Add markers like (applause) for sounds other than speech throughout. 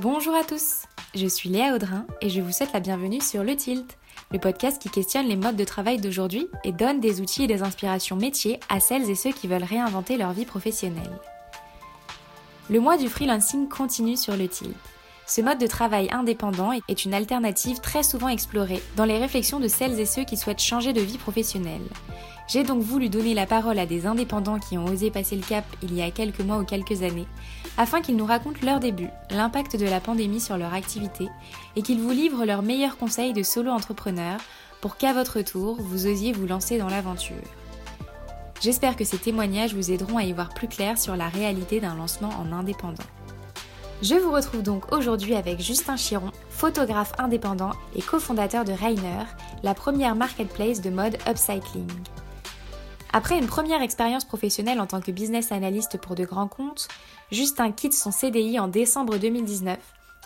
Bonjour à tous, je suis Léa Audrin et je vous souhaite la bienvenue sur Le Tilt, le podcast qui questionne les modes de travail d'aujourd'hui et donne des outils et des inspirations métiers à celles et ceux qui veulent réinventer leur vie professionnelle. Le mois du freelancing continue sur Le Tilt. Ce mode de travail indépendant est une alternative très souvent explorée dans les réflexions de celles et ceux qui souhaitent changer de vie professionnelle. J'ai donc voulu donner la parole à des indépendants qui ont osé passer le cap il y a quelques mois ou quelques années, afin qu'ils nous racontent leur début, l'impact de la pandémie sur leur activité, et qu'ils vous livrent leurs meilleurs conseils de solo-entrepreneurs pour qu'à votre tour, vous osiez vous lancer dans l'aventure. J'espère que ces témoignages vous aideront à y voir plus clair sur la réalité d'un lancement en indépendant. Je vous retrouve donc aujourd'hui avec Justin Chiron, photographe indépendant et cofondateur de Rainer, la première marketplace de mode upcycling. Après une première expérience professionnelle en tant que business analyst pour de grands comptes, Justin quitte son CDI en décembre 2019,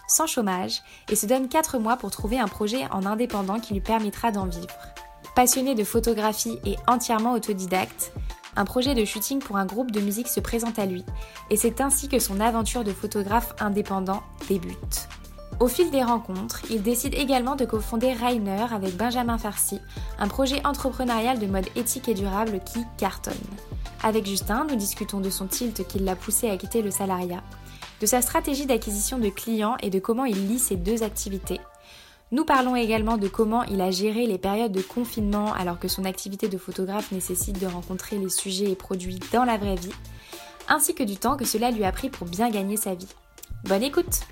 sans chômage, et se donne 4 mois pour trouver un projet en indépendant qui lui permettra d'en vivre. Passionné de photographie et entièrement autodidacte, un projet de shooting pour un groupe de musique se présente à lui, et c'est ainsi que son aventure de photographe indépendant débute. Au fil des rencontres, il décide également de cofonder Rainer avec Benjamin Farsi, un projet entrepreneurial de mode éthique et durable qui cartonne. Avec Justin, nous discutons de son tilt qui l'a poussé à quitter le salariat, de sa stratégie d'acquisition de clients et de comment il lie ces deux activités, nous parlons également de comment il a géré les périodes de confinement alors que son activité de photographe nécessite de rencontrer les sujets et produits dans la vraie vie, ainsi que du temps que cela lui a pris pour bien gagner sa vie. Bonne écoute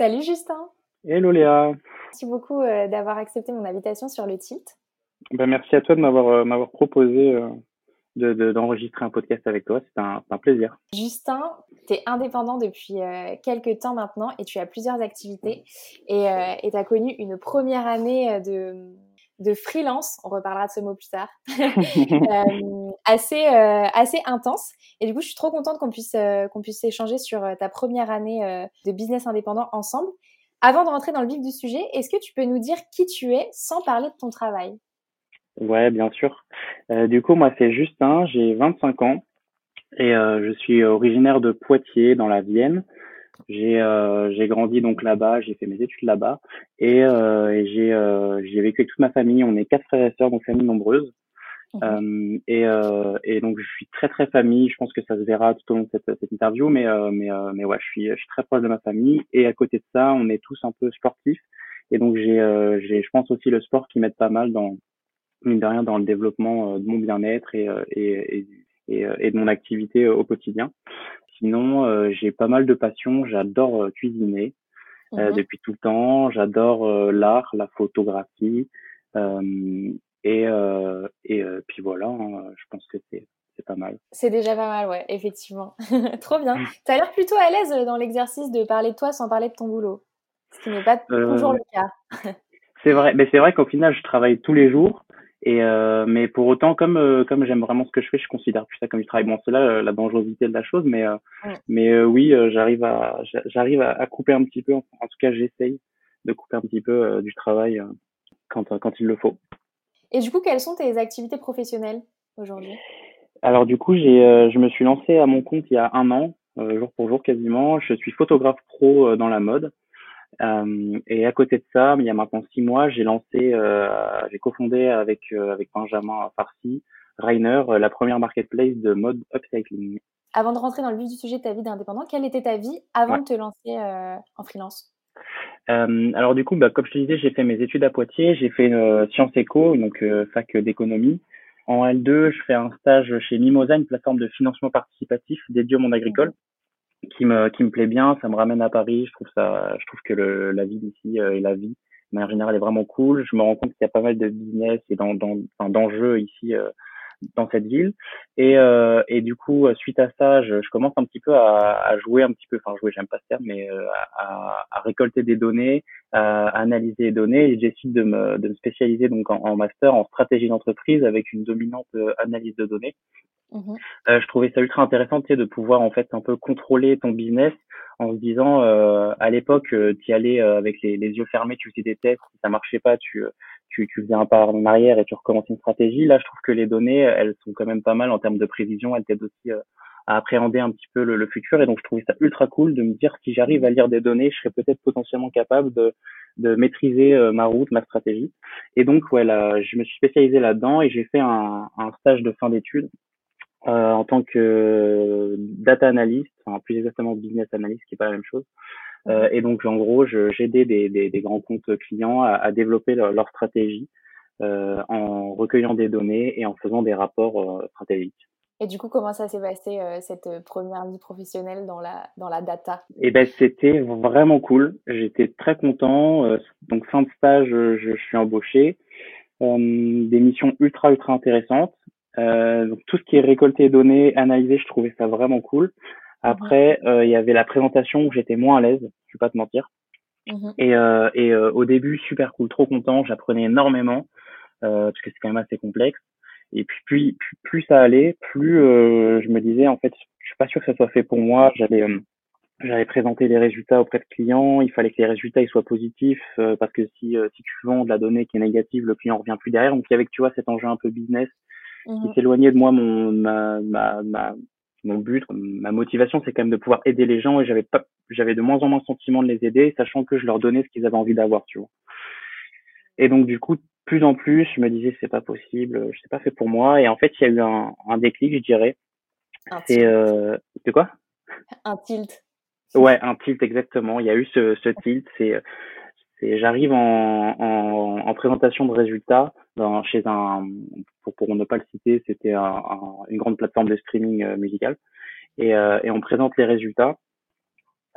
Salut Justin Hello Léa Merci beaucoup euh, d'avoir accepté mon invitation sur le tilt. Ben, merci à toi de m'avoir euh, proposé euh, d'enregistrer un podcast avec toi. C'est un, un, plaisir. Justin, tu es indépendant depuis quelques temps maintenant et tu as plusieurs activités. Et tu as connu une première année de, de freelance, on reparlera de ce mot plus tard, (laughs) (laughs) euh, assez, euh, assez intense. Et du coup, je suis trop contente qu'on puisse, qu'on puisse échanger sur ta première année de business indépendant ensemble. Avant de rentrer dans le vif du sujet, est-ce que tu peux nous dire qui tu es sans parler de ton travail? Ouais, bien sûr. Euh, du coup, moi, c'est Justin, j'ai 25 ans et euh, je suis originaire de Poitiers, dans la Vienne. J'ai euh, j'ai grandi donc là-bas, j'ai fait mes études là-bas et, euh, et j'ai euh, j'ai vécu avec toute ma famille. On est quatre frères et sœurs, donc famille nombreuse. Mmh. et, et donc je suis très très famille. Je pense que ça se verra tout au long de cette, cette interview, mais mais mais ouais, je suis je suis très proche de ma famille. Et à côté de ça, on est tous un peu sportifs. Et donc j'ai j'ai je pense aussi le sport qui m'aide pas mal dans mine de rien, dans le développement euh, de mon bien-être et, euh, et, et, euh, et, de mon activité au quotidien. Sinon, j'ai pas mal de passions. J'adore cuisiner mmh depuis tout le temps. J'adore l'art, la photographie. et et puis voilà, hein, je pense que c'est pas mal. C'est déjà pas mal, ouais, effectivement. (laughs) Trop bien. Mmh. Tu as l'air plutôt à l'aise dans l'exercice de parler de toi sans parler de ton boulot, ce qui n'est pas toujours le cas. (laughs) c'est vrai, mais c'est vrai qu'au final, je travaille tous les jours et euh, mais pour autant, comme euh, comme j'aime vraiment ce que je fais, je considère plus ça comme du travail. Bon, c'est là euh, la dangerosité de la chose, mais mais oui, j'arrive à j'arrive à, couper un petit peu. En, tout cas, j'essaye de couper un petit peu du travail quand quand il le faut. Et du coup, quelles sont tes activités professionnelles aujourd'hui? Alors du coup, j'ai je me suis lancé à mon compte il y a un an, jour pour jour quasiment. Je suis photographe pro dans la mode. Euh, et à côté de ça, il y a maintenant six mois, j'ai lancé, euh, j'ai cofondé avec euh, avec Benjamin Farsi, Rainer, la première marketplace de mode upcycling. Avant de rentrer dans le vif du sujet de ta vie d'indépendant, quelle était ta vie avant de te lancer en freelance? Euh, alors du coup, bah, comme je te disais, j'ai fait mes études à Poitiers, j'ai fait une Sciences Éco, donc fac d'économie. En L2, je fais un stage chez Mimosa, une plateforme de financement participatif dédiée au monde agricole qui me qui me plaît bien. Ça me ramène à Paris. Je trouve ça, je trouve que le, la vie d'ici euh, et la vie de manière générale est vraiment cool. Je me rends compte qu'il y a pas mal de business et d'enjeux ici euh, dans cette ville. Et, euh, et du coup, suite à ça, je, je commence un petit peu à, à, jouer un petit peu, enfin jouer, j'aime pas ce terme, mais à, à, récolter des données, à analyser les données. Et j'essaie de me, de me spécialiser donc en master en stratégie d'entreprise avec une dominante analyse de données. Mmh euh, je trouvais ça ultra intéressant de pouvoir en fait un peu contrôler ton business en se disant euh, à l'époque euh, tu y allais euh, avec les, les, yeux fermés tu faisais des tests si ça marchait pas tu tu, tu faisais un pas en arrière et tu recommençais une stratégie là je trouve que les données elles sont quand même pas mal en termes de prévision elles t'aident aussi à, appréhender un petit peu le, futur. Et donc, je trouvais ça ultra cool de me dire si j'arrive à lire des données, je serais peut-être potentiellement capable de, de maîtriser euh, ma route, ma stratégie. Et donc, ouais, je me suis spécialisé là-dedans et j'ai fait un, un stage de fin d'études euh, en tant que data analyst, enfin plus exactement business analyst, qui est pas la même chose. Euh, et donc, en gros, j'aidais des, des, des, grands comptes clients à, à développer leur, leur stratégie euh, en recueillant des données et en faisant des rapports euh, stratégiques. Et du coup, comment ça s'est passé euh, cette première vie professionnelle dans la dans la data? Eh ben, c'était vraiment cool. J'étais très content. donc fin de stage, je, je suis embauché. des missions ultra ultra intéressantes. Donc tout ce qui est récolté données, analysé, je trouvais ça vraiment cool. Après, mhm. il y avait la présentation où j'étais moins à l'aise. Je vais pas te mentir. Mhm. Et, et au début, super cool, trop content. J'apprenais énormément. Euh, parce que c'est quand même assez complexe. Et puis plus, plus, ça allait, plus euh, je me disais en fait, je suis pas sûr que ça soit fait pour moi. J'allais euh, j'allais présenter les résultats auprès de clients. Il fallait que les résultats ils soient positifs parce que si si tu vends de la donnée qui est négative, le client revient plus derrière. Donc il y avait tu vois cet enjeu un peu business qui mmh s'éloignait de moi mon ma, ma, ma mon but, ma motivation, c'est quand même de pouvoir aider les gens et j'avais pas, j'avais de moins en moins le sentiment de les aider, sachant que je leur donnais ce qu'ils avaient envie d'avoir, tu vois. Et donc du coup, plus en plus, je me disais c'est pas possible, c'est pas fait pour moi. Et en fait, il y a eu un, un déclic, je dirais. C'est euh, de quoi? Un tilt. Ouais, un tilt exactement. Il y a eu ce, ce tilt. C'est, c'est j'arrive en, en, en, présentation de résultats dans, chez un, pour, pour ne pas le citer, c'était un, une grande plateforme de streaming euh, musical. Et, euh, et on présente les résultats.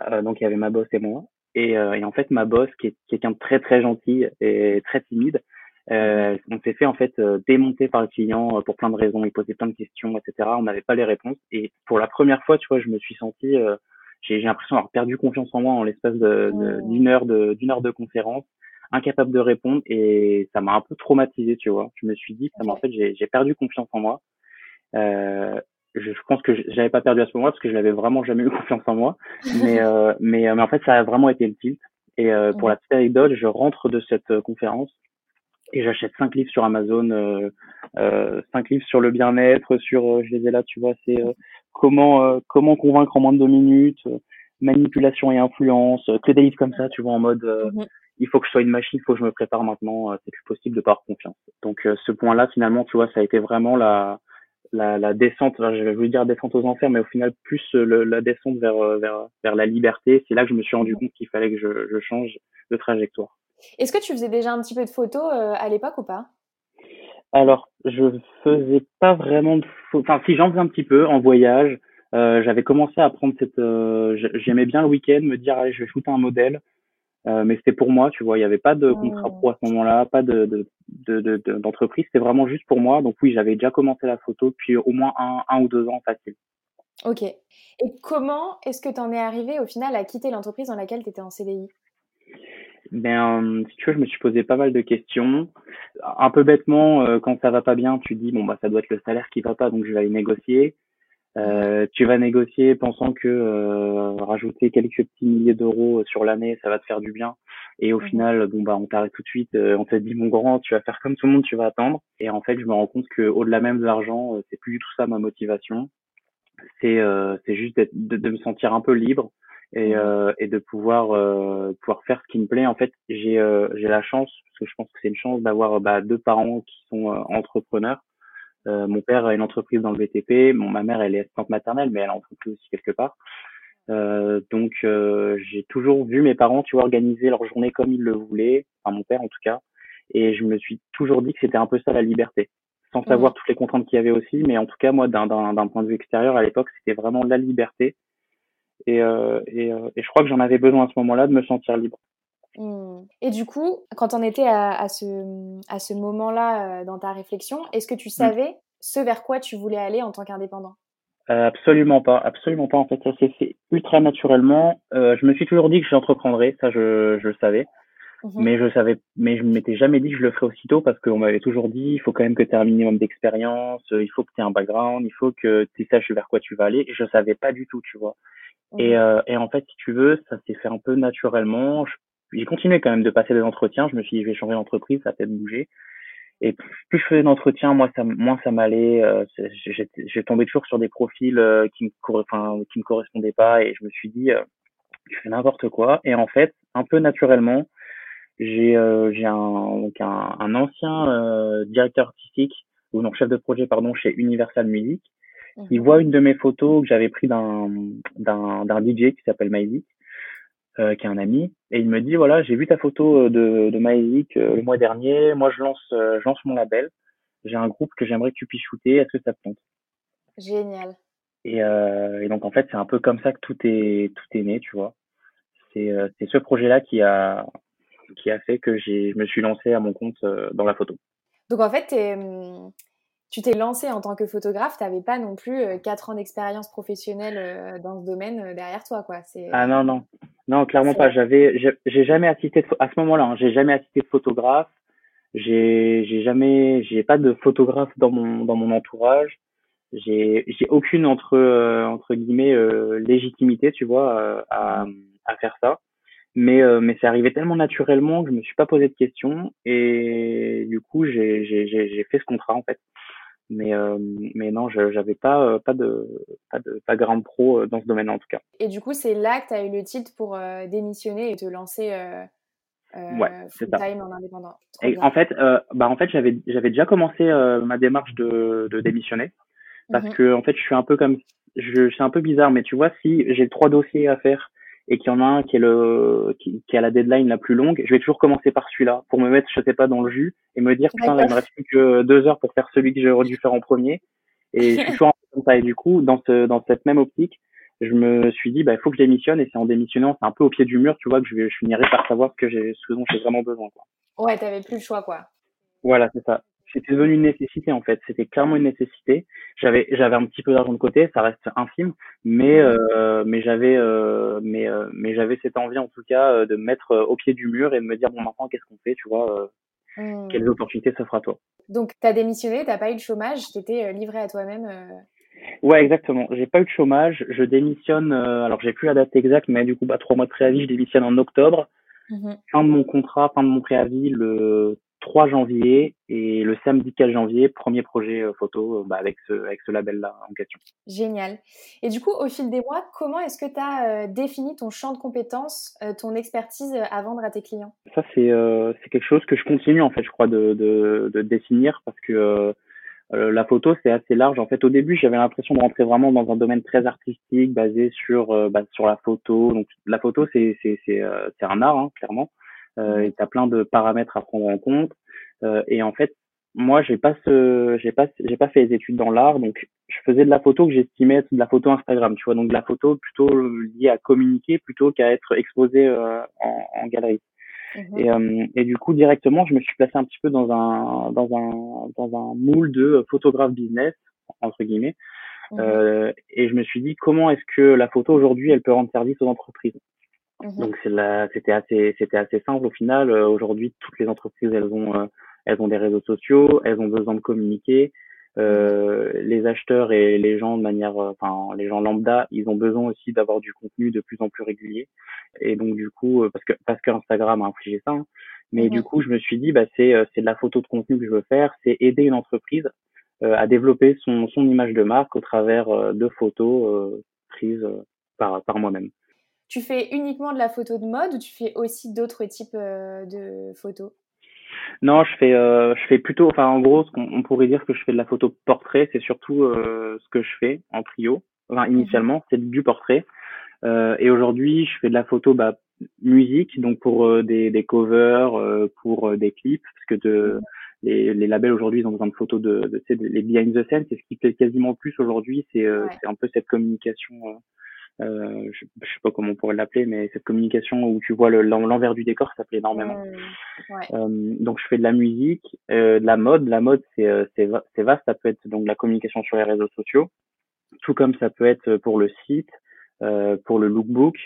Euh, donc il y avait ma boss et moi. Et, euh, et en fait, ma boss, qui est quelqu'un de très très gentil et très timide, euh, on s'est fait en fait euh, démonter par le client pour plein de raisons. Il posait plein de questions, etc. On n'avait pas les réponses. Et pour la première fois, tu vois, je me suis senti, j'ai l'impression d'avoir perdu confiance en moi en l'espace d'une heure de d'une heure de conférence, incapable de répondre. Et ça m'a un peu traumatisé, tu vois. Je me suis dit, en fait, j'ai perdu confiance en moi. Euh, je, pense que j'avais pas perdu à ce moment-là parce que je n'avais vraiment jamais eu (laughs) confiance en moi. Mais, (laughs) mais, mais en fait, ça a vraiment été le tilt. Et pour la petite anecdote, je rentre de cette conférence et j'achète cinq livres sur Amazon, euh, euh, cinq livres sur le bien-être, sur, euh, je les ai là, tu vois, c'est euh, comment comment convaincre en moins de deux minutes, manipulation et influence, que des livres comme ça, tu vois, en mode mhm. il faut que je sois une machine, il faut que je me prépare maintenant, c'est plus possible de pas avoir confiance. Donc ce point-là, finalement, tu vois, ça a été vraiment la la, la descente, je vais dire descente aux enfers, mais au final plus le, la descente vers, vers vers la liberté. C'est là que je me suis rendu compte qu'il fallait que je, je change de trajectoire. Est-ce que tu faisais déjà un petit peu de photos euh, à l'époque ou pas? Alors, je faisais pas vraiment de photos. Enfin, si j'en faisais un petit peu en voyage. Euh, j'avais commencé à prendre cette. Euh, j'aimais bien le week-end, me dire allez, je vais shooter un modèle. mais c'était pour moi, tu vois. Il n'y avait pas de contrat pro à ce moment-là, pas de d'entreprise. De, c'était vraiment juste pour moi. Donc oui, j'avais déjà commencé la photo depuis au moins un, un ou deux ans facile. Ok. Et comment est-ce que tu en es arrivé au final à quitter l'entreprise dans laquelle tu étais en CDI ben, si tu veux, je me suis posé pas mal de questions. Un peu bêtement, euh, quand ça va pas bien, tu dis bon bah ça doit être le salaire qui va pas, donc je vais aller négocier. Euh, tu vas négocier pensant que euh, rajouter quelques petits milliers d'euros sur l'année, ça va te faire du bien. Et au final, bon bah on t'arrête tout de suite. on te dit mon grand, tu vas faire comme tout le monde, tu vas attendre. Et en fait, je me rends compte que au-delà même de l'argent, c'est plus du tout ça ma motivation. C'est c'est juste de, de, me sentir un peu libre et, euh, et de pouvoir euh, pouvoir faire ce qui me plaît. En fait, j'ai euh, j'ai la chance parce que je pense que c'est une chance d'avoir bah, deux parents qui sont euh, entrepreneurs. Euh, mon père a une entreprise dans le BTP, mon ma mère elle est assistante maternelle, mais elle a entreprise aussi quelque part. donc j'ai toujours vu mes parents, tu vois, organiser leur journée comme ils le voulaient, enfin mon père en tout cas, et je me suis toujours dit que c'était un peu ça la liberté, sans savoir toutes les contraintes qu'il y avait aussi, mais en tout cas moi d'un d'un point de vue extérieur à l'époque c'était vraiment la liberté et, euh, et, euh, et, je crois que j'en avais besoin à ce moment-là de me sentir libre. Et du coup, quand on était à, à ce, à ce moment-là euh, dans ta réflexion, est-ce que tu mmh. savais ce vers quoi tu voulais aller en tant qu'indépendant? Euh, Absolument pas, absolument pas. En fait, ça s'est fait ultra naturellement. Euh, je me suis toujours dit que j'entreprendrais, ça je, je le savais. Mmh mais je savais, mais je m'étais jamais dit que je le ferais aussitôt parce qu'on m'avait toujours dit, il faut quand même que tu aies un minimum d'expérience, il faut que tu aies un background, il faut que tu saches vers quoi tu vas aller. Et je savais pas du tout, tu vois. Et, euh, et en fait, si tu veux, ça s'est fait un peu naturellement. J'ai continué quand même de passer des entretiens. Je me suis dit, je vais changer d'entreprise, ça a peut-être bougé. Et plus je faisais d'entretien, moins ça, moins ça m'allait. Euh, j'ai tombé toujours sur des profils euh, qui me, enfin, qui me correspondaient pas, et je me suis dit, euh, je fais n'importe quoi. Et en fait, un peu naturellement, j'ai euh, j'ai un, donc un, un ancien directeur artistique ou non chef de projet pardon chez Universal Music mhm. voit une de mes photos que j'avais pris d'un DJ qui s'appelle Maïzik euh, qui est un ami et il me dit voilà j'ai vu ta photo de de Maïzik le mois dernier. Moi je lance je lance mon label. J'ai un groupe que j'aimerais que tu puisses shooter. Est-ce que ça te tente? Génial. Et, et donc en fait c'est un peu comme ça que tout est tout est né tu vois. C'est c'est ce projet là qui a qui a fait que je me suis lancé à mon compte euh, dans la photo. Donc en fait, hum, tu t'es lancé en tant que photographe, tu n'avais pas non plus 4 euh, ans d'expérience professionnelle euh, dans ce domaine derrière toi, quoi. Ah non, non. Non, clairement pas. J'avais, j'ai jamais assisté à ce moment-là, hein, j'ai jamais assisté de photographe. J'ai, j'ai jamais, j'ai pas de photographe dans mon, dans mon entourage. J'ai, j'ai aucune entre, entre guillemets, légitimité, tu vois, à, à faire ça. Mais, euh, mais c'est arrivé tellement naturellement que je me suis pas posé de questions et du coup j'ai, j'ai, j'ai fait ce contrat en fait. Mais, euh, mais non, j'avais pas, euh, pas, de, pas de background pro dans ce domaine en tout cas. Et du coup, c'est là que tu as eu le titre pour démissionner et te lancer ouais, full time en indépendant. Et en fait, bah en fait j'avais, j'avais déjà commencé ma démarche de, de démissionner parce mmh que en fait je suis un peu comme, je, c'est un peu bizarre, mais tu vois, si j'ai trois dossiers à faire et qu'il y en a un qui est le qui, qui, a la deadline la plus longue, je vais toujours commencer par celui-là pour me mettre, je sais pas, dans le jus et me dire putain, il me reste plus que deux heures pour faire celui que j'aurais dû faire en premier. Et je suis toujours (laughs) comme ça. Et du coup, dans ce dans cette même optique, je me suis dit bah il faut que je démissionne et c'est en démissionnant, c'est un peu au pied du mur, tu vois, que je, vais, je finirai par savoir ce que j'ai ce dont j'ai vraiment besoin. Quoi. Ouais, t'avais plus le choix quoi. Voilà, c'est ça c'était devenu une nécessité en fait. C'était clairement une nécessité. J'avais j'avais un petit peu d'argent de côté, ça reste infime, mais euh, mais j'avais euh, mais euh, mais j'avais cette envie en tout cas euh, de me mettre au pied du mur et de me dire bon maintenant qu'est-ce qu'on fait, tu vois, mmh. quelles opportunités s'offrent à toi. Donc tu as démissionné, t'as pas eu de chômage, t'étais livré à toi-même. Ouais, exactement. J'ai pas eu de chômage. Je démissionne. alors j'ai plus la date exacte, mais du coup bah trois mois de préavis. Je démissionne en octobre. Mmh fin de mon contrat, fin de mon préavis le 3 janvier et le samedi 4 janvier, premier projet euh, photo euh, bah, avec ce, avec ce label-là en question. Génial. Et du coup, au fil des mois, comment est-ce que tu as euh, défini ton champ de compétences, ton expertise à vendre à tes clients? Ça, c'est c'est quelque chose que je continue, en fait, je crois, de, de, de définir parce que la photo, c'est assez large. En fait, au début, j'avais l'impression de rentrer vraiment dans un domaine très artistique, basé sur, bah, sur la photo. Donc, la photo, c'est un art, hein, clairement euh, et tu as plein de paramètres à prendre en compte. Euh, et en fait, moi, j'ai pas ce, j'ai pas, j'ai pas fait les études dans l'art, donc je faisais de la photo que j'estimais être de la photo Instagram, tu vois, donc de la photo plutôt liée à communiquer plutôt qu'à être exposée euh, en, en, galerie. Mhm. Et, euh, et, du coup, directement, je me suis placé un petit peu dans un, dans un, dans un moule de photographe business entre guillemets. Mhm. Euh, et je me suis dit comment est-ce que la photo aujourd'hui, elle peut rendre service aux entreprises? Mmh Donc c'était assez c'était assez simple au final. Euh, aujourd'hui, toutes les entreprises elles ont euh, elles ont des réseaux sociaux, elles ont besoin de communiquer. Euh, les acheteurs et les gens de manière, enfin les gens lambda, ils ont besoin aussi d'avoir du contenu de plus en plus régulier. Et donc du coup, parce que parce que Instagram a infligé ça, hein. mais du mmh coup je me suis dit bah c'est c'est de la photo de contenu que je veux faire, c'est aider une entreprise à développer son son image de marque au travers de photos prises par par moi-même. Tu fais uniquement de la photo de mode ou tu fais aussi d'autres types euh, de photos? Non, je fais, euh, je fais plutôt, enfin en gros, on, pourrait dire que je fais de la photo portrait, c'est surtout euh, ce que je fais en trio. Enfin initialement, mhm. c'est du portrait. et aujourd'hui, je fais de la photo bah, musique, donc pour des, des covers, pour des clips, parce que de, mhm. les, les labels aujourd'hui, ils ont besoin de photos de, de, de les behind the scene, c'est ce qui plaît quasiment plus aujourd'hui, c'est c'est un peu cette communication euh, je, je, sais pas comment on pourrait l'appeler, mais cette communication où tu vois l'envers du décor, ça plaît énormément. Mmh, euh, donc je fais de la musique, euh, de la mode. La mode c'est c'est vaste, ça peut être donc la communication sur les réseaux sociaux, tout comme ça peut être pour le site, pour le lookbook,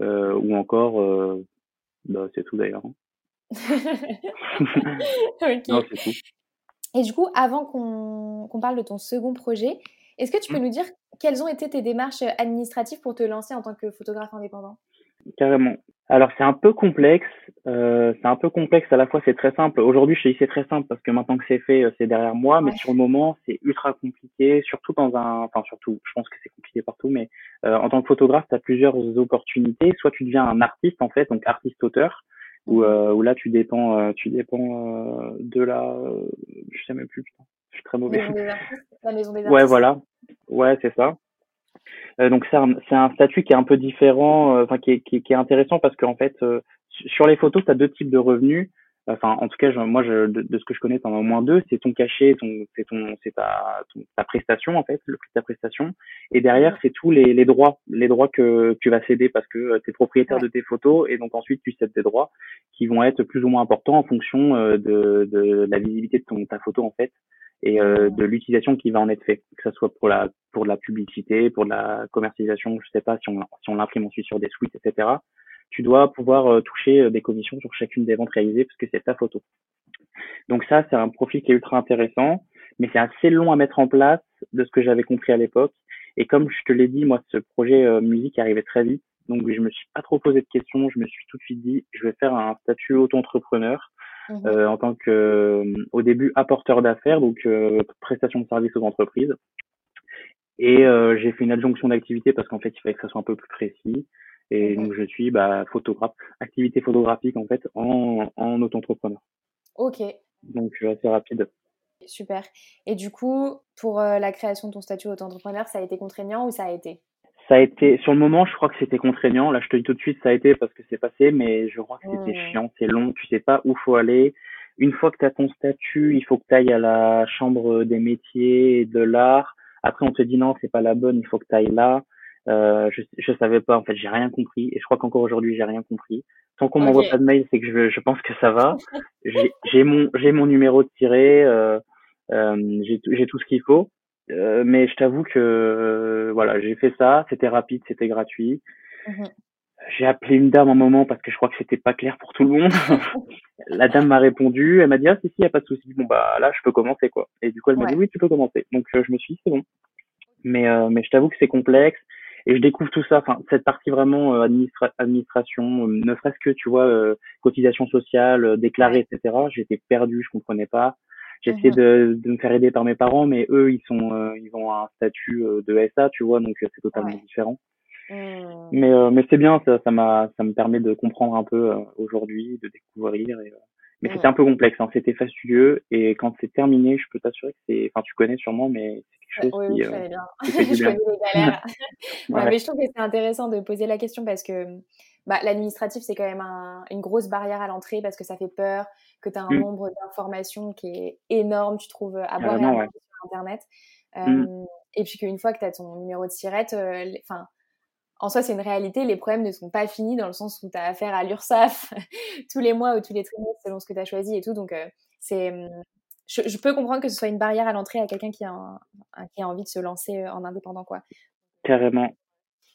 ou encore, bah, c'est tout d'ailleurs. Hein. (laughs) (laughs) non, c'est tout. Et du coup, avant qu'on qu parle de ton second projet, est-ce que tu peux mmh. nous dire quelles ont été tes démarches administratives pour te lancer en tant que photographe indépendant? Carrément. Alors c'est un peu complexe, euh, c'est un peu complexe à la fois c'est très simple. Aujourd'hui je te dis c'est très simple parce que maintenant que c'est fait euh, c'est derrière moi, mais sur le moment c'est ultra compliqué, surtout dans un, enfin surtout je pense que c'est compliqué partout, mais euh, en tant que photographe tu as plusieurs opportunités. Soit tu deviens un artiste en fait, donc artiste-auteur, où, mhm. euh, où là tu dépends, euh, tu dépends de la, je sais même plus, putain, je suis très mauvais. La maison des artistes. Ouais voilà, ouais c'est ça. Euh, donc c'est un, un, statut qui est un peu différent, euh, enfin qui, est, qui, qui, est intéressant parce qu'en fait euh, sur les photos tu as deux types de revenus. Enfin en tout cas moi je, de, ce que je connais t'en as au moins deux. C'est ton cachet, ton c'est ton c'est ta, ta prestation en fait, le prix de ta prestation. Et derrière c'est tous les, les droits, les droits que tu vas céder parce que tu es propriétaire de tes photos et donc ensuite tu cèdes des droits qui vont être plus ou moins importants en fonction de, de la visibilité de ton ta photo en fait et euh, de l'utilisation qui va en être fait, que ce soit pour la pour de la publicité, pour de la commercialisation, je sais pas si on si on l'imprime ensuite sur des suites, etc. Tu dois pouvoir euh, toucher euh, des commissions sur chacune des ventes réalisées parce que c'est ta photo. Donc ça, c'est un profil qui est ultra intéressant, mais c'est assez long à mettre en place de ce que j'avais compris à l'époque. Et comme je te l'ai dit, moi, ce projet musique arrivait très vite, donc je me suis pas trop posé de questions. Je me suis tout de suite dit, je vais faire un statut auto-entrepreneur Mmh euh, en tant que euh, au début apporteur d'affaires, donc euh, prestation de services aux entreprises. Et j'ai fait une adjonction d'activité parce qu'en fait il fallait que ça soit un peu plus précis. Et mmh donc je suis bah, photographe, activité photographique en fait en, en auto-entrepreneur. Ok. Donc assez rapide. Super. Et du coup, pour la création de ton statut auto-entrepreneur, ça a été contraignant ou ça a été? Ça a été sur le moment je crois que c'était contraignant. Là je te dis tout de suite ça a été parce que c'est passé mais je crois que c'était chiant c'est long. Tu sais pas où faut aller. Une fois que tu as ton statut il faut que tu ailles à la chambre des métiers et de l'art. Après on te dit non c'est pas la bonne il faut que tu ailles là. Euh, je je savais pas en fait j'ai rien compris. Et je crois qu'encore aujourd'hui j'ai rien compris. Tant qu'on m'envoie pas de mail c'est que je je pense que ça va. J'ai mon j'ai mon numéro de tiré euh, euh, j'ai tout ce qu'il faut euh, mais je t'avoue que euh, voilà, j'ai fait ça, c'était rapide, c'était gratuit. Mmh j'ai appelé une dame un moment parce que je crois que c'était pas clair pour tout le monde. (laughs) la dame m'a répondu, elle m'a dit ah si si y a pas de souci. Bon bah là je peux commencer quoi. Et du coup elle m'a dit oui tu peux commencer. Donc euh, je me suis dit c'est bon. Mais mais je t'avoue que c'est complexe et je découvre tout ça. Enfin cette partie vraiment administration, ne serait-ce que tu vois cotisation sociale, déclarer etc. J'étais perdu, je comprenais pas. J'ai essayé mmh de, de, me faire aider par mes parents, mais eux, ils sont, euh, ils ont un statut euh, de SA, tu vois, donc euh, c'est totalement différent. Mmh. Mais, mais c'est bien, ça, ça m'a, ça me permet de comprendre un peu aujourd'hui, de découvrir. Et, mais c'était mmh. un peu complexe, hein, c'était fastidieux. Et quand c'est terminé, je peux t'assurer que c'est, enfin, tu connais sûrement, mais c'est quelque chose oui, qui, oui, bien. (laughs) je connais les (laughs) galères. ouais. mais je trouve que c'est intéressant de poser la question parce que bah, l'administratif, c'est quand même un, une grosse barrière à l'entrée parce que ça fait peur, que tu as un mmh. nombre d'informations qui est énorme, tu trouves à boire et à sur Internet. Mmh. et puis qu'une fois que tu as ton numéro de sirette, enfin, en soi, c'est une réalité. Les problèmes ne sont pas finis dans le sens où tu as affaire à l'URSSAF (laughs) tous les mois ou tous les trimestres selon ce que tu as choisi et tout. Donc, c'est. Mmh, je, peux comprendre que ce soit une barrière à l'entrée à quelqu'un qui, a qui a envie de se lancer en indépendant, quoi. Carrément.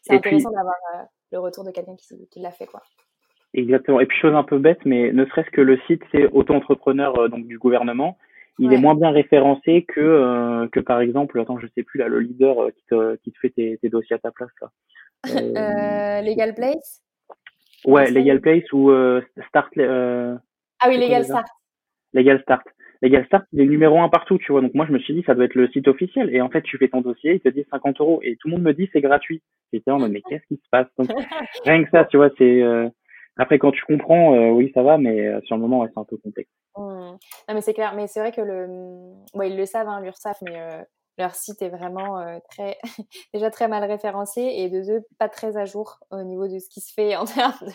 C'est intéressant d'avoir le retour de quelqu'un qui, qui l'a fait, quoi. Exactement. Et puis chose un peu bête, mais ne serait-ce que le site, c'est auto-entrepreneur euh, donc du gouvernement. Il est moins bien référencé que euh, que par exemple, attends, je sais plus là, le leader euh, qui te qui te fait tes, tes dossiers à ta place là. (laughs) Legal Place? Ouais, Legal Place ou Start. ah oui, Legal Start. Legal Start. Legal Start, il est numéro un partout, tu vois. Donc moi, je me suis dit, ça doit être le site officiel. Et en fait, tu fais ton dossier, il te dit 50 euros. Et tout le monde me dit, c'est gratuit. J'étais en mode, mais qu'est-ce qui se passe? Donc, (laughs) rien que ça, tu vois, c'est après, quand tu comprends, euh, oui, ça va, mais euh, sur le moment, c'est un peu complexe. Mmh. Non, mais c'est clair. Mais c'est vrai que le, bon, ils le savent, hein, l'URSSAF, mais euh, leur site est vraiment très, (laughs) déjà très mal référencé et de deux, pas très à jour au niveau de ce qui se fait en (laughs) termes, de,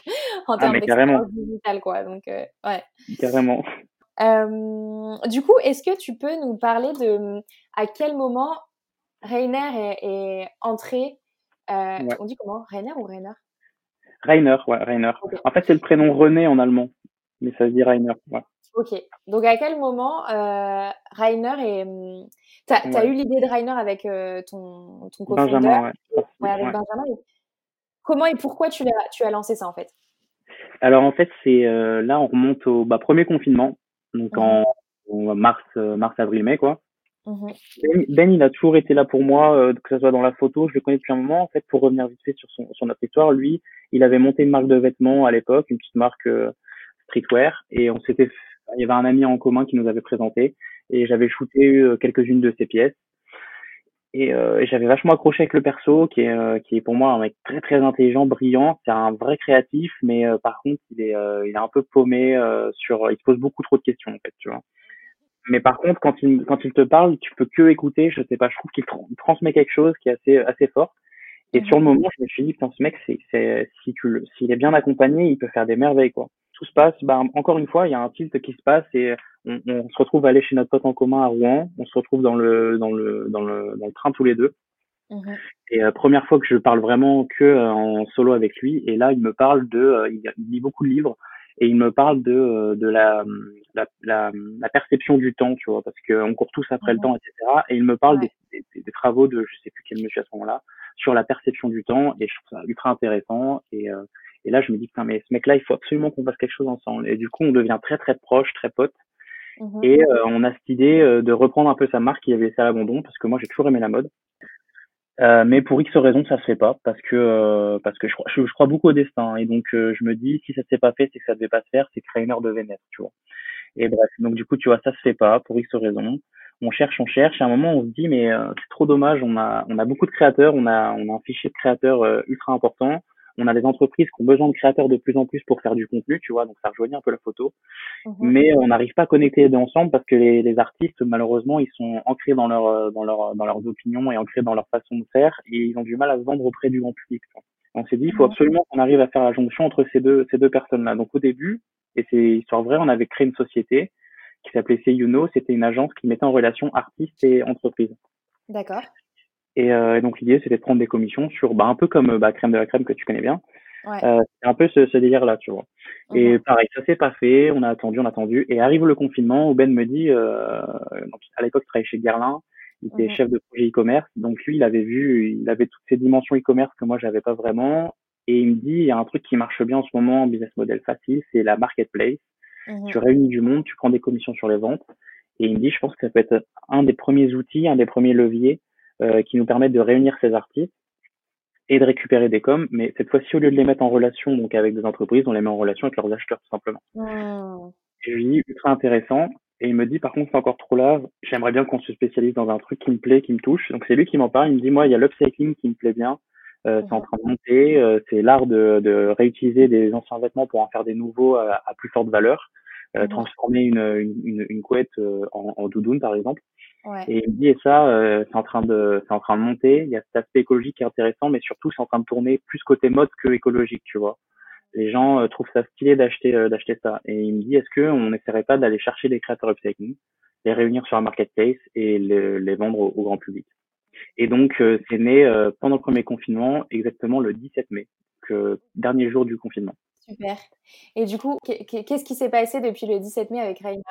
en ah, d'expérience digitale, quoi. Donc, ouais. Carrément. Du coup, est-ce que tu peux nous parler de à quel moment Rainer est, est entré On dit comment? Rainer ou Rainer? Rainer, ouais, Rainer. En fait, c'est le prénom René en allemand, mais ça se dit Rainer. Ouais. Ok. Donc, à quel moment euh, Rainer est. Hum, t'as as eu l'idée de Rainer avec euh, ton, ton co-founder Benjamin, ouais. ouais avec Benjamin. Comment et pourquoi tu, as, tu as lancé ça en fait? Alors, en fait, c'est euh, là, on remonte au bah, premier confinement, donc en, en, mars, euh, mars, avril, mai, quoi. Mhm. Ben, ben, il a toujours été là pour moi, euh, que ce soit dans la photo, je le connais depuis un moment. En fait, pour revenir vite fait sur, son, sur notre histoire, lui, il avait monté une marque de vêtements à l'époque, une petite marque euh, streetwear, et on s'était, il y avait un ami en commun qui nous avait présenté, et j'avais shooté euh, quelques-unes de ses pièces. Et, et j'avais vachement accroché avec le perso, qui est, qui est pour moi un mec très très intelligent, brillant. C'est un vrai créatif, mais par contre, il est, il est un peu paumé sur, il se pose beaucoup trop de questions en fait, tu vois. Mais par contre, quand il, quand il te parle, tu peux que écouter. Je sais pas, je trouve qu'il transmet quelque chose qui est assez, assez fort. Et sur le moment, je me suis dit, putain, ce mec, c'est, c'est, si tu le, s'il est bien accompagné, il peut faire des merveilles, quoi. Tout se passe, bah, encore une fois, il y a un tilt qui se passe et on, on se retrouve à aller chez notre pote en commun à Rouen. On se retrouve dans le, dans le, dans le, dans le train tous les deux. Mhm. Et euh, première fois que je parle vraiment que euh, en solo avec lui. Et là, il me parle de, euh, il, il, lit beaucoup de livres et il me parle de, euh, de la, la, la, la, perception du temps, tu vois, parce qu'on court tous après le mhm. temps, etc. Et il me parle des, des, des, travaux de, je sais plus quel monsieur à ce moment-là, sur la perception du temps, et je trouve ça ultra intéressant. Et, euh, et là, je me dis, putain, mais ce mec-là, il faut absolument qu'on fasse quelque chose ensemble. Et du coup, on devient très très proche, très potes. Mhm. Et euh, on a cette idée de reprendre un peu sa marque qui avait laissé à l'abandon, parce que moi, j'ai toujours aimé la mode. Euh, mais pour X raisons, ça se fait pas parce que euh, parce que je crois, je, crois beaucoup au destin et donc euh, je me dis si ça s'est pas fait, c'est que ça devait pas se faire, c'est Kramer de Vénère, tu vois. Et bref, donc du coup, tu vois, ça se fait pas pour X raisons. On cherche, on cherche. Et à un moment, on se dit mais c'est trop dommage. On a on a beaucoup de créateurs, on a on a un fichier de créateurs ultra important on a des entreprises qui ont besoin de créateurs de plus en plus pour faire du contenu, tu vois, donc ça rejoignit un peu la photo. Mhm. Mais on n'arrive pas à connecter les deux ensemble parce que les, les, artistes, malheureusement, ils sont ancrés dans leur, dans leur, dans leurs opinions et ancrés dans leur façon de faire et ils ont du mal à se vendre auprès du grand public. On s'est dit, il faut mhm. absolument qu'on arrive à faire la jonction entre ces deux, ces deux personnes-là. Donc au début, et c'est histoire vraie, on avait créé une société qui s'appelait Know. C'était une agence qui mettait en relation artistes et entreprises. D'accord. Et, euh, donc l'idée, c'était de prendre des commissions sur, bah, un peu comme bah, crème de la crème que tu connais bien. Ouais. Euh, c'est un peu ce, ce délire-là, tu vois. Et mhm. pareil, ça s'est pas fait. On a attendu, on a attendu. Et arrive le confinement où Ben me dit, euh, donc à l'époque, il travaillait chez Guerlain. Il était mhm. chef de projet e-commerce. Donc lui, il avait vu, il avait toutes ces dimensions e-commerce que moi, j'avais pas vraiment. Et il me dit, il y a un truc qui marche bien en ce moment, business model facile, c'est la marketplace. Mhm. Tu réunis du monde, tu prends des commissions sur les ventes. Et il me dit, je pense que ça peut être un des premiers outils, un des premiers leviers euh, qui nous permettent de réunir ces artistes et de récupérer des coms, mais cette fois-ci, au lieu de les mettre en relation donc avec des entreprises, on les met en relation avec leurs acheteurs, tout simplement. Mmh. Et je lui dis, ultra intéressant. Et il me dit, par contre, c'est encore trop là. J'aimerais bien qu'on se spécialise dans un truc qui me plaît, qui me touche. Donc, c'est lui qui m'en parle. Il me dit, moi, il y a l'upcycling qui me plaît bien. Euh, C'est en train de monter. Euh, c'est l'art de, de, réutiliser des anciens vêtements pour en faire des nouveaux à, à plus forte valeur. Euh, transformer une, une, une, couette euh, en, en doudoune, par exemple. Et il me dit, et ça, euh, c'est en train de, c'est en train de monter. Il y a cet aspect écologique qui est intéressant, mais surtout, c'est en train de tourner plus côté mode que écologique, tu vois. Les gens euh, trouvent ça stylé d'acheter, euh, d'acheter ça. Et il me dit, est-ce que on n'essaierait pas d'aller chercher les créateurs upcycling, les réunir sur un marketplace et les, vendre au, grand public? Et donc, c'est né pendant le premier confinement, exactement le 17 mai, que dernier jour du confinement. Super. Et du coup, qu'est-ce qui s'est passé depuis le 17 mai avec Rainer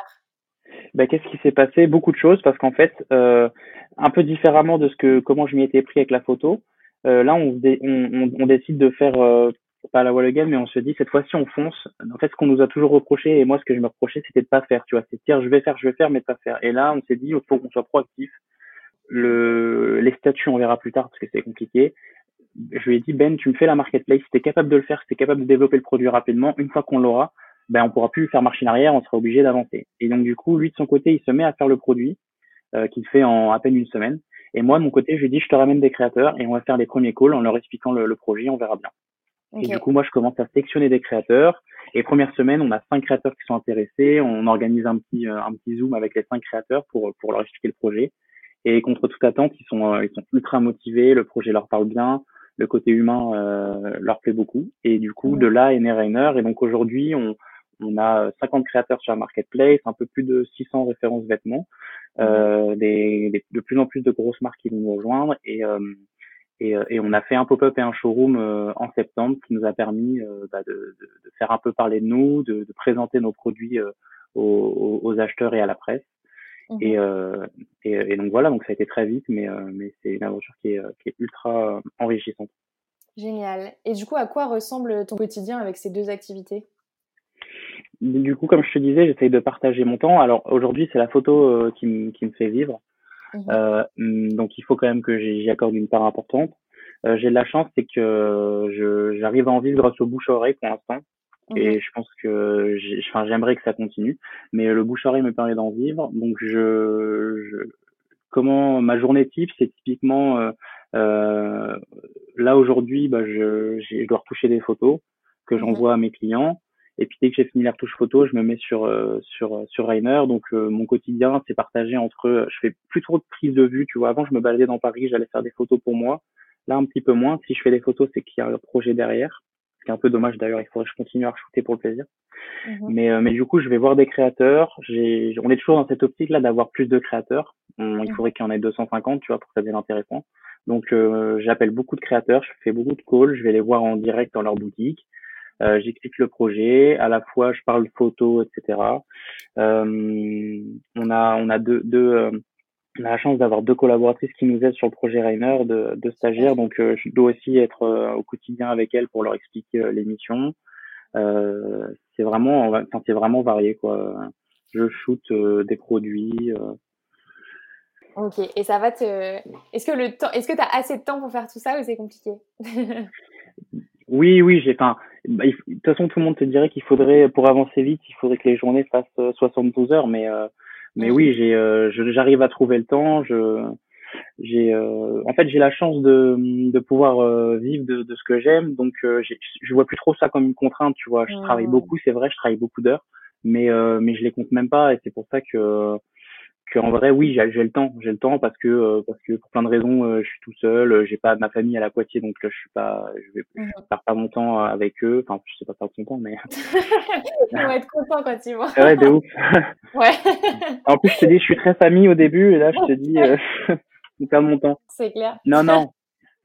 bah, qu'est-ce qui s'est passé? Beaucoup de choses parce qu'en fait, euh, un peu différemment de ce que comment je m'y étais pris avec la photo, euh, là on, on, on, décide de faire euh, pas la wall again, mais on se dit cette fois-ci on fonce. En fait, ce qu'on nous a toujours reproché et moi ce que je me reprochais, c'était de pas faire. Tu vois, c'est dire je vais faire, je vais faire, mais de pas faire. Et là, on s'est dit il faut qu'on soit proactif. Le, les statuts, on verra plus tard parce que c'est compliqué. Je lui ai dit Ben, tu me fais la marketplace. Si t'es capable de le faire, si t'es capable de développer le produit rapidement, une fois qu'on l'aura, ben on pourra plus faire machine arrière, on sera obligé d'avancer. Et donc du coup, lui de son côté, il se met à faire le produit euh, qu'il fait en à peine une semaine. Et moi de mon côté, je lui dis, je te ramène des créateurs et on va faire les premiers calls en leur expliquant le, le projet, on verra bien. Et du coup, moi, je commence à sélectionner des créateurs. Et première semaine, on a cinq créateurs qui sont intéressés. On organise un petit euh, un petit zoom avec les cinq créateurs pour pour leur expliquer le projet. Et contre toute attente, ils sont euh, ils sont ultra motivés. Le projet leur parle bien. Le côté humain euh, leur plaît beaucoup. Et du coup, de là est né Rainer. Et donc aujourd'hui, on on a 50 créateurs sur la marketplace, un peu plus de 600 références vêtements, euh, des, de plus en plus de grosses marques qui vont nous rejoindre et, euh, et, euh, et, on a fait un pop-up et un showroom euh, en septembre qui nous a permis euh, bah, de, de, de, faire un peu parler de nous, de, de présenter nos produits aux, aux, acheteurs et à la presse. Mhm. Et, et, et, donc voilà, donc ça a été très vite, mais, mais c'est une aventure qui est, qui est ultra enrichissante. Génial. Et du coup, à quoi ressemble ton quotidien avec ces deux activités? Du coup, comme je te disais, j'essaye de partager mon temps. Alors aujourd'hui, c'est la photo euh, qui, me, qui me fait vivre. Mhm. donc il faut quand même que j'y accorde une part importante. j'ai de la chance, c'est que j'arrive à en vivre grâce au bouche-oreille pour l'instant. Et je pense que enfin, j'aimerais que ça continue. Mais le bouche-oreille me permet d'en vivre. Donc, je, je, comment ma journée type, c'est typiquement euh, euh, là aujourd'hui, bah, je, je dois retoucher des photos que j'envoie à mes clients. Et puis dès que j'ai fini la retouche photo, je me mets sur euh, sur sur Rainer. Donc euh, mon quotidien, c'est partagé entre. Je fais plus trop de prise de vue. Tu vois, avant je me baladais dans Paris, j'allais faire des photos pour moi. Là un petit peu moins. Si je fais des photos, c'est qu'il y a un projet derrière qui est un peu dommage d'ailleurs, il faudrait que je continue à shooter pour le plaisir. Mhm. Mais, euh, mais du coup, je vais voir des créateurs. J'ai, on est toujours dans cette optique-là d'avoir plus de créateurs. il mhm. faudrait qu'il y en ait 250, tu vois, pour que ça devienne intéressant. Donc, euh, j'appelle beaucoup de créateurs, je fais beaucoup de calls, je vais les voir en direct dans leur boutique. Euh, j'explique le projet, à la fois je parle photo, etc. Euh, on a on a deux, deux on a la chance d'avoir deux collaboratrices qui nous aident sur le projet Rainer, de, de stagiaires. Donc, euh, je dois aussi être euh, au quotidien avec elles pour leur expliquer euh, l'émission. c'est vraiment, enfin, c'est vraiment varié, quoi. Je shoot des produits. Ok. Et ça va te. Est-ce que le temps, est-ce que tu as assez de temps pour faire tout ça ou c'est compliqué? (laughs) Oui, oui, j'ai. Enfin, bah, de toute façon, tout le monde te dirait qu'il faudrait, pour avancer vite, il faudrait que les journées fassent 72 heures, mais mais oui, j'ai, euh, j'arrive à trouver le temps. Je, j'ai, euh, en fait, j'ai la chance de, de pouvoir euh, vivre de, de ce que j'aime. Donc, je vois plus trop ça comme une contrainte. Tu vois, je travaille beaucoup, c'est vrai, je travaille beaucoup d'heures, mais mais je les compte même pas. Et c'est pour ça que en vrai oui j'ai le temps j'ai le temps parce que euh, parce que pour plein de raisons euh, je suis tout seul euh, j'ai pas ma famille à la Poitiers donc je suis pas je vais je perds pas mon temps avec eux. Enfin je sais pas perdre son temps mais (laughs) on va être content quand tu vois ouais de ouf. (laughs) Ouais. (laughs) En plus je te dis je suis très famille au début et là je te dis je perds mon temps. C'est clair. Non non.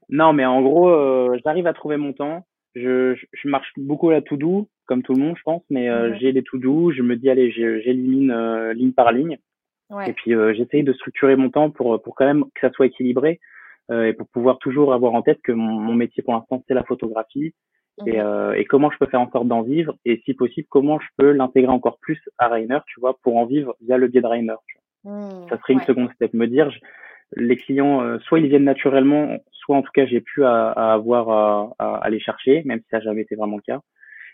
Non mais en gros j'arrive à trouver mon temps. Je, je, marche beaucoup à la to do comme tout le monde je pense mais j'ai les to do je me dis allez j'élimine ligne par ligne et puis euh, j'essaye de structurer mon temps pour pour quand même que ça soit équilibré euh, et pour pouvoir toujours avoir en tête que mon, mon métier pour l'instant c'est la photographie et, mhm. euh, et comment je peux faire en sorte d'en vivre et si possible comment je peux l'intégrer encore plus à Rainer, tu vois, pour en vivre via le biais de Rainer. Mmh, ça serait une seconde step, me dire les clients euh, soit ils viennent naturellement, soit en tout cas j'ai pu à, à avoir à, à, à, les chercher, même si ça n'a jamais été vraiment le cas.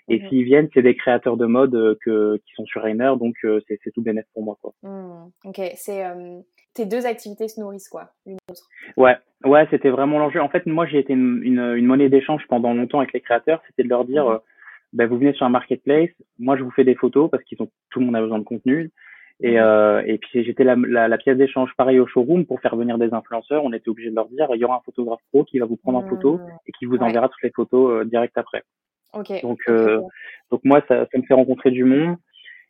Et mhm. s'ils viennent, c'est des créateurs de mode euh, que, qui sont sur Rainer, donc euh, c'est tout bénéfice pour moi. Quoi. Mmh, ok, c'est euh, tes deux activités se nourrissent quoi, l'une l'autre. Ouais, ouais, c'était vraiment l'enjeu. En fait, moi j'ai été une, une, monnaie d'échange pendant longtemps avec les créateurs, c'était de leur dire, mmh. ben, vous venez sur un marketplace, moi je vous fais des photos parce qu'ils ont tout le monde a besoin de contenu. Et, mmh. euh, et puis j'étais la, la, la, pièce d'échange pareil au showroom pour faire venir des influenceurs. On était obligé de leur dire il y aura un photographe pro qui va vous prendre en photo et qui vous enverra toutes les photos direct après. Donc, euh, donc moi, ça, ça me fait rencontrer du monde.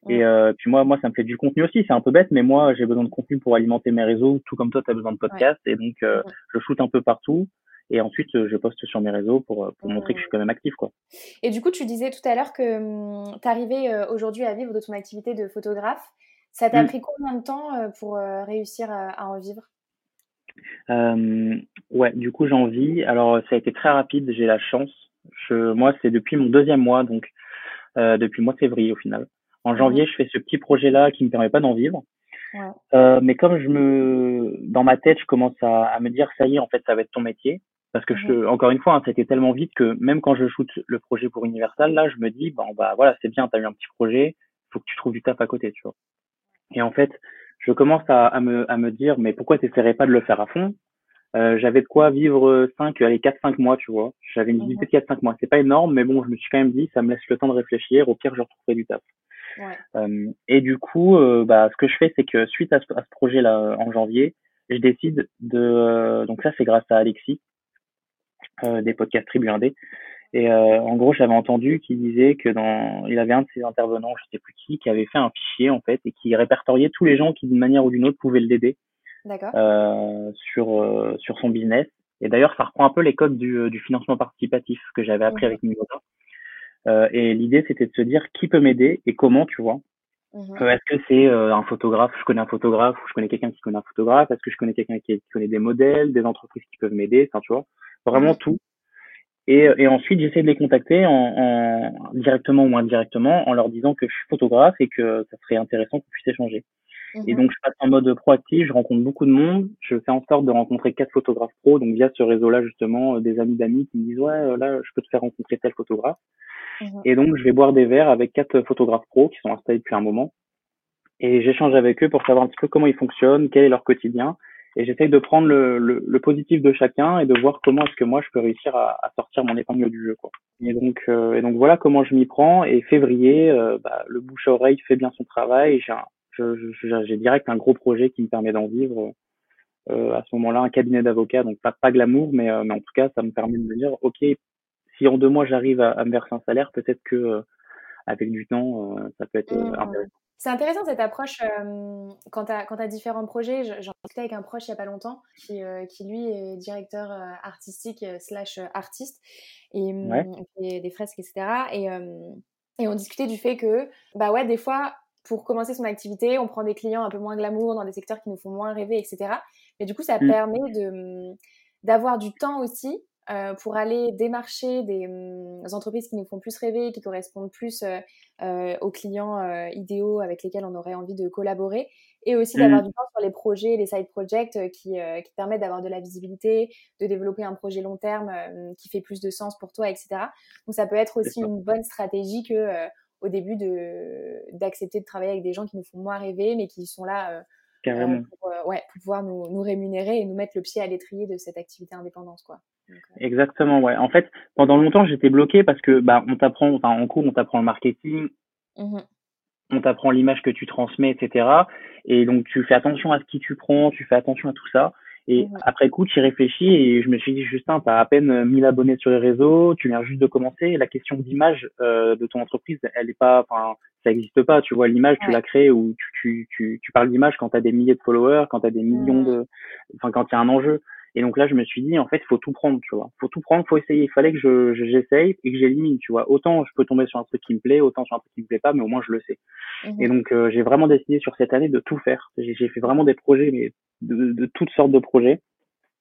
Et euh, puis moi, moi, ça me fait du contenu aussi. C'est un peu bête, mais moi, j'ai besoin de contenu pour alimenter mes réseaux, tout comme toi, tu as besoin de podcasts. Et donc, euh, je shoot un peu partout. Et ensuite, je poste sur mes réseaux pour, pour montrer que je suis quand même actif. Quoi. Et du coup, tu disais tout à l'heure que hum, tu arrivais aujourd'hui à vivre de ton activité de photographe. Ça t'a mmh. pris combien de temps pour réussir à, à en vivre? Euh, Ouais, du coup, j'en vis. Alors, ça a été très rapide. J'ai la chance je, moi, c'est depuis mon deuxième mois, donc euh, depuis le mois de février au final. En janvier, je fais ce petit projet-là qui me permet pas d'en vivre. Ouais. Euh, mais comme je me, dans ma tête, je commence à, à, me dire, ça y est, en fait, ça va être ton métier. Parce que je, encore une fois, hein, c'était tellement vite que même quand je shoot le projet pour Universal, là, je me dis, bon, bah voilà, c'est bien, t'as eu un petit projet, faut que tu trouves du taf à côté, tu vois. Et en fait, je commence à, à me, à me dire, mais pourquoi t'essaierais pas de le faire à fond? Euh, j'avais de quoi vivre 5, allez, 4-5 mois, tu vois. J'avais une visibilité de 4-5 mois. C'est pas énorme, mais bon, je me suis quand même dit, ça me laisse le temps de réfléchir. Au pire, je retrouverai du taf. Ouais. Euh, et du coup, euh, bah, ce que je fais, c'est que suite à ce, projet-là en janvier, je décide de. Euh, donc ça, c'est grâce à Alexis des podcasts Tribu 1D. Et en gros, j'avais entendu qu'il disait que dans, il avait un de ses intervenants, je sais plus qui, qui avait fait un fichier en fait et qui répertoriait tous les gens qui d'une manière ou d'une autre pouvaient l'aider euh, sur euh, sur son business. Et d'ailleurs, ça reprend un peu les codes du, du financement participatif que j'avais appris avec Mimosa. Euh, et l'idée, c'était de se dire qui peut m'aider et comment, tu vois. Mhm. Euh, est-ce que c'est un photographe, je connais un photographe ou je connais quelqu'un qui connaît un photographe Est-ce que je connais quelqu'un qui, connaît des modèles, des entreprises qui peuvent m'aider Enfin, tu vois, vraiment mhm. tout. Et, et ensuite, j'essaie de les contacter en, en, directement ou indirectement en leur disant que je suis photographe et que ça serait intéressant qu'on puisse échanger. Et mhm. donc, je passe en mode proactif, je rencontre beaucoup de monde, je fais en sorte de rencontrer quatre photographes pro, donc via ce réseau-là, justement, euh, des amis d'amis qui me disent, ouais, euh, là, je peux te faire rencontrer tel photographe. Mhm. Et donc, je vais boire des verres avec quatre photographes pro qui sont installés depuis un moment. Et j'échange avec eux pour savoir un petit peu comment ils fonctionnent, quel est leur quotidien. Et j'essaye de prendre le, le, positif de chacun et de voir comment est-ce que moi je peux réussir à, à sortir mon épingle du jeu. Quoi. Et donc, euh, et donc voilà comment je m'y prends. Et février, bah, le bouche à oreille fait bien son travail. J'ai un, j'ai direct un gros projet qui me permet d'en vivre. Euh, à ce moment-là, un cabinet d'avocats, donc pas, pas glamour, mais, euh, mais en tout cas, ça me permet de me dire, ok, si en deux mois j'arrive à, à, me verser un salaire, peut-être que euh, avec du temps, euh, ça peut être mmh. intéressant. C'est intéressant cette approche quand tu as, as, différents projets. J'en discutais avec un proche il n'y a pas longtemps qui, qui lui est directeur artistique slash artiste et, ouais. et, des fresques, etc. Et, et on discutait du fait que, bah ouais, des fois, pour commencer son activité, on prend des clients un peu moins glamour dans des secteurs qui nous font moins rêver, etc. Mais du coup, ça mm. permet de d'avoir du temps aussi euh, pour aller démarcher des, mm, entreprises qui nous font plus rêver, qui correspondent plus euh, euh, aux clients idéaux avec lesquels on aurait envie de collaborer, et aussi d'avoir mm. du temps sur les projets, les side projects qui, qui permettent d'avoir de la visibilité, de développer un projet long terme qui fait plus de sens pour toi, etc. Donc ça peut être aussi une bonne stratégie que au début de d'accepter de travailler avec des gens qui nous font moins rêver, mais qui sont là euh, euh, pour, euh, ouais, pour pouvoir nous, nous, rémunérer et nous mettre le pied à l'étrier de cette activité indépendante, quoi. Exactement, ouais. En fait, pendant longtemps, j'étais bloqué parce que bah on t'apprend, enfin en cours, on t'apprend le marketing. Mmh on t'apprend l'image que tu transmets, etc. Et donc tu fais attention à ce qui tu prends, tu fais attention à tout ça. Et après coup, tu y réfléchis et je me suis dit, Justin, tu as à peine 1000 abonnés sur les réseaux, tu viens juste de commencer. La question d'image euh, de ton entreprise, elle est pas, enfin, ça n'existe pas. Tu vois, l'image, tu la crées ou tu, tu, tu, tu parles d'image quand tu as des milliers de followers, quand tu as des millions de, enfin, quand il y a un enjeu. Et donc là, je me suis dit, en fait, il faut tout prendre, tu vois. faut tout prendre, faut essayer. Il fallait que je, j'essaye et que j'élimine, tu vois. Autant je peux tomber sur un truc qui me plaît, autant sur un truc qui me plaît pas, mais au moins je le sais. Mmh et donc, euh, j'ai vraiment décidé sur cette année de tout faire. J'ai, j'ai fait vraiment des projets, mais de, de, toutes sortes de projets.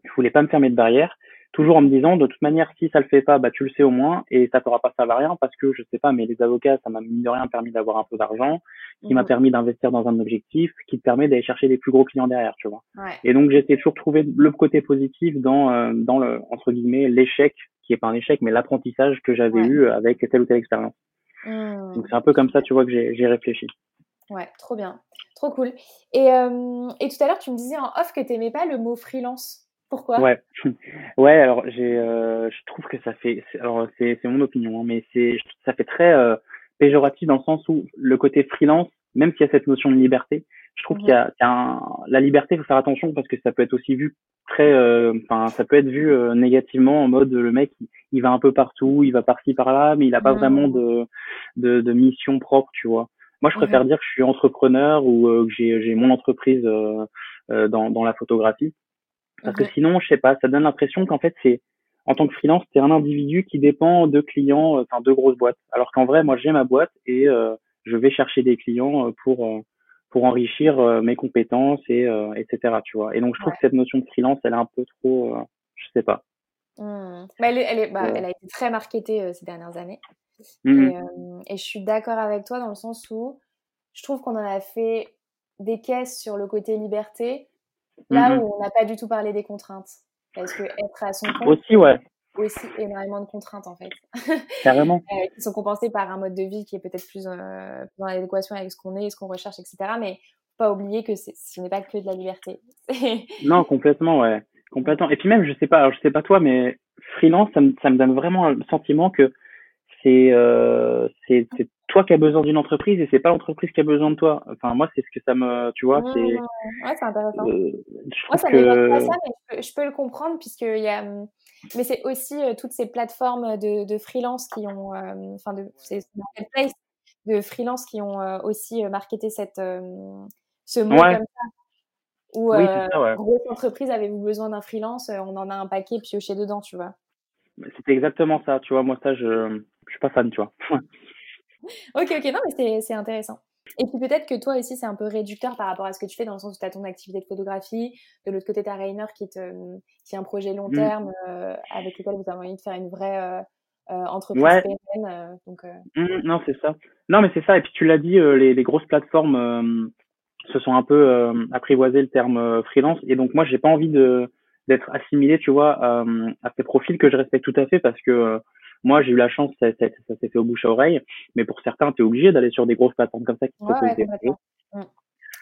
Je voulais pas me fermer de barrière toujours en me disant de toute manière si ça le fait pas bah tu le sais au moins et ça t'aura pas servi à rien parce que je sais pas mais les avocats ça m'a mine de rien permis d'avoir un peu d'argent qui m'a mhm. permis d'investir dans un objectif qui te permet d'aller chercher des plus gros clients derrière tu vois. Et donc j'essaie toujours de trouver le côté positif dans euh, dans le entre guillemets l'échec qui est pas un échec mais l'apprentissage que j'avais eu avec telle ou telle expérience. Mmh. donc c'est un peu comme ça tu vois que j'ai réfléchi. Ouais trop bien. Trop cool. Et euh, et tout à l'heure tu me disais en off que t'aimais pas le mot freelance pourquoi? Ouais, (laughs) ouais. Alors j'ai, euh, je trouve que ça fait, alors c'est c'est mon opinion, hein, mais c'est ça fait très euh, péjoratif dans le sens où le côté freelance, même s'il y a cette notion de liberté, je trouve qu'il y a, y a un, la liberté, il faut faire attention parce que ça peut être aussi vu très, euh, enfin ça peut être vu négativement en mode le mec il, va un peu partout, il va par-ci par-là, mais il a pas vraiment de, de, de mission propre, tu vois. Moi, je préfère dire que je suis entrepreneur ou que j'ai j'ai mon entreprise dans dans la photographie parce que sinon, je sais pas, ça donne l'impression qu'en fait, c'est en tant que freelance, c'est un individu qui dépend de clients, euh, enfin de grosses boîtes. Alors qu'en vrai, moi, j'ai ma boîte et euh, je vais chercher des clients euh, pour pour enrichir mes compétences et etc. Tu vois. Et donc, je trouve que cette notion de freelance, elle est un peu trop, je sais pas. Mmh. Bah, elle, elle, est, bah, elle, a été très marketée ces dernières années. Mmh et, et, je suis d'accord avec toi dans le sens où je trouve qu'on en a fait des caisses sur le côté liberté Là mmh où on n'a pas du tout parlé des contraintes. Parce que être à son compte. Aussi, ouais. Aussi énormément de contraintes, en fait. (laughs) Carrément. euh, qui sont compensées par un mode de vie qui est peut-être plus euh, dans l'adéquation avec ce qu'on est, ce qu'on recherche, etc. Mais faut pas oublier que ce n'est pas que de la liberté. (laughs) non, complètement, ouais. Complètement. Et puis même, je sais pas, alors je sais pas toi, mais freelance, ça me, ça me donne vraiment le sentiment que c'est euh, c'est toi qui as besoin d'une entreprise et c'est pas l'entreprise qui a besoin de toi. Enfin moi c'est ce que ça me tu vois c'est ouais c'est intéressant. Euh, moi ça que... pas ça mais je peux, le comprendre puisque il y a mais c'est aussi euh, toutes ces plateformes de, de freelance qui ont euh, enfin de c'est de freelance qui ont aussi marketé cette ce mot comme ça. Ou oui, ça, grosse entreprise avez-vous besoin d'un freelance? On en a un paquet pioché dedans tu vois. C'était exactement ça tu vois moi ça je je suis pas fan, tu vois. (laughs) ok, ok, non, mais c'est intéressant. Et puis peut-être que toi aussi, c'est un peu réducteur par rapport à ce que tu fais, dans le sens où tu as ton activité de photographie. De l'autre côté, tu as Rainer qui, te, qui a un projet long mm. terme euh, avec lequel vous avez envie de faire une vraie euh, euh entreprise ouais. donc, mm, non, c'est ça. Non, mais c'est ça. Et puis tu l'as dit, les, les, grosses plateformes se sont un peu apprivoisé le terme freelance. Et donc moi, j'ai pas envie de d'être assimilé, tu vois, à ces profils que je respecte tout à fait parce que moi, j'ai eu la chance, ça, ça, ça s'est fait au bouche à oreille, mais pour certains, tu es obligé d'aller sur des grosses plateformes comme ça qui proposent des mmh.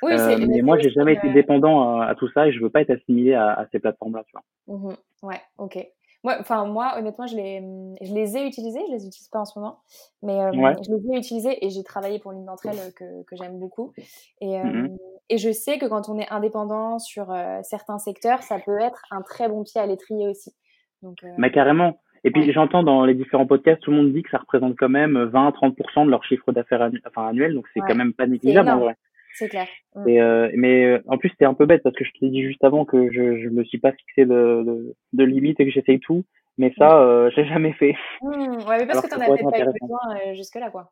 oui, euh, mais moi, j'ai jamais été dépendant à, tout ça et je veux pas être assimilé à, à ces plateformes-là, tu vois. Mmh ouais, ok. Moi, enfin, moi, honnêtement, je les, je les ai utilisés, je les utilise pas en ce moment, mais euh, je les ai utilisés et j'ai travaillé pour l'une d'entre elles que, que j'aime beaucoup. Et, euh, mmh et je sais que quand on est indépendant sur certains secteurs, ça peut être un très bon pied à l'étrier aussi. Donc, Mais carrément. Et puis j'entends dans les différents podcasts, tout le monde dit que ça représente quand même 20-30% de leur chiffre d'affaires enfin, annuel, donc c'est quand même pas négligeable en vrai. C'est clair. Mm. Et euh, mais euh, en plus c'était un peu bête parce que je te l'ai dit juste avant que je je me suis pas fixé de de, de limite et que j'essaye tout, mais ça mm. euh, j'ai jamais fait. Mmh, ouais, mais parce que t'en as peut-être pas besoin euh, jusque là quoi.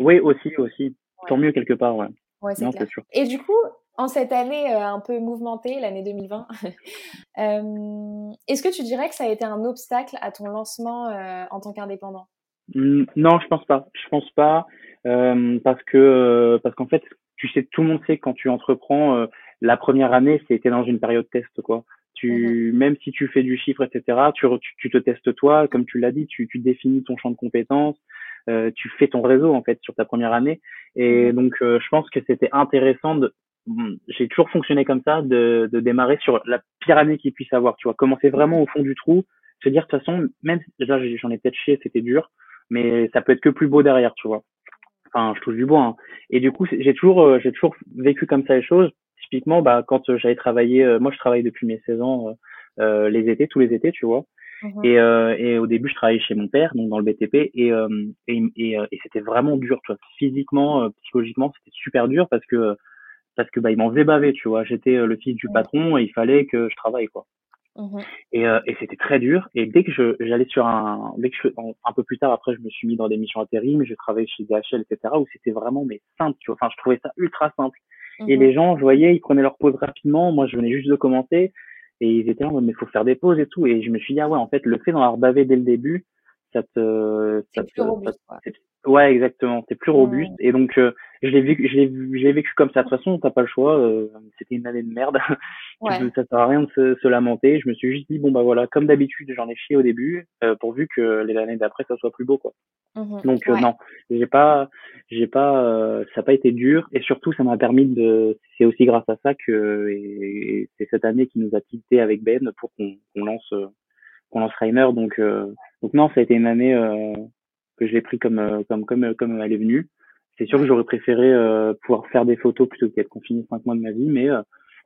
Oui aussi aussi. Tant mieux quelque part ouais. Ouais c'est sûr. Et du coup en cette année euh, un peu mouvementée, l'année 2020, (laughs) euh, est-ce que tu dirais que ça a été un obstacle à ton lancement euh, en tant qu'indépendant? Mmh, Non, je pense pas. Je pense pas parce que parce qu'en fait, tu sais, tout le monde sait que quand tu entreprends, la première année, c'était dans une période test, quoi. Tu, mmh même si tu fais du chiffre, etc., tu, tu, te testes toi, comme tu l'as dit, tu, tu définis ton champ de compétences, tu fais ton réseau en fait sur ta première année. Et mmh donc, je pense que c'était intéressant de, j'ai toujours fonctionné comme ça, de, de démarrer sur la pire année qu'il puisse avoir, tu vois, commencer vraiment au fond du trou, se dire de toute façon, même déjà j'en ai peut-être chié, c'était dur, mais ça peut être que plus beau derrière, tu vois. Enfin, je touche du bois. Hein. Et du coup, j'ai toujours, euh, j'ai toujours vécu comme ça les choses. Typiquement, bah, quand j'avais travaillé, euh, moi je travaille depuis mes 16 ans, euh, les étés, tous les étés, tu vois. Mmh et, et au début, je travaillais chez mon père, donc dans le BTP, et, et, et, et c'était vraiment dur, tu vois. Physiquement, psychologiquement, c'était super dur parce que parce que bah il m'en faisait baver, tu vois. J'étais euh, le fils du patron et il fallait que je travaille quoi. Mmh et, euh, et c'était très dur. Et dès que je j'allais sur un, dès que je, un peu plus tard après, je me suis mis dans des missions intérim, je travaillais chez DHL, etc. où c'était vraiment mais simple, tu vois. Enfin, je trouvais ça ultra simple. Et mmh les gens, je voyais, ils prenaient leur pause rapidement. Moi, je venais juste de commencer et ils étaient là, mais faut faire des pauses et tout. Et je me suis dit ah ouais, en fait, le fait d'en avoir bavé dès le début, ça te, ça te, Ouais, exactement. C'est plus robuste. Et donc, euh, je l'ai vécu, je l'ai, vécu comme ça. De toute façon, t'as pas le choix. Euh, c'était une année de merde. (laughs) Ouais. ça sert à rien de se, se, lamenter. Je me suis juste dit, bon, bah voilà, comme d'habitude, j'en ai chié au début, euh, pourvu que les années d'après, ça soit plus beau, quoi. Mmh donc, non, j'ai pas, j'ai pas, ça n'a pas été dur. Et surtout, ça m'a permis de, c'est aussi grâce à ça que, et, c'est cette année qui nous a quitté avec Ben pour qu'on, qu'on lance, qu'on lance Reimer. Donc, donc non, ça a été une année, que j'ai pris comme euh, comme comme euh, comme elle est venue. C'est sûr que j'aurais préféré euh, pouvoir faire des photos plutôt qu'être confiné cinq mois de ma vie, mais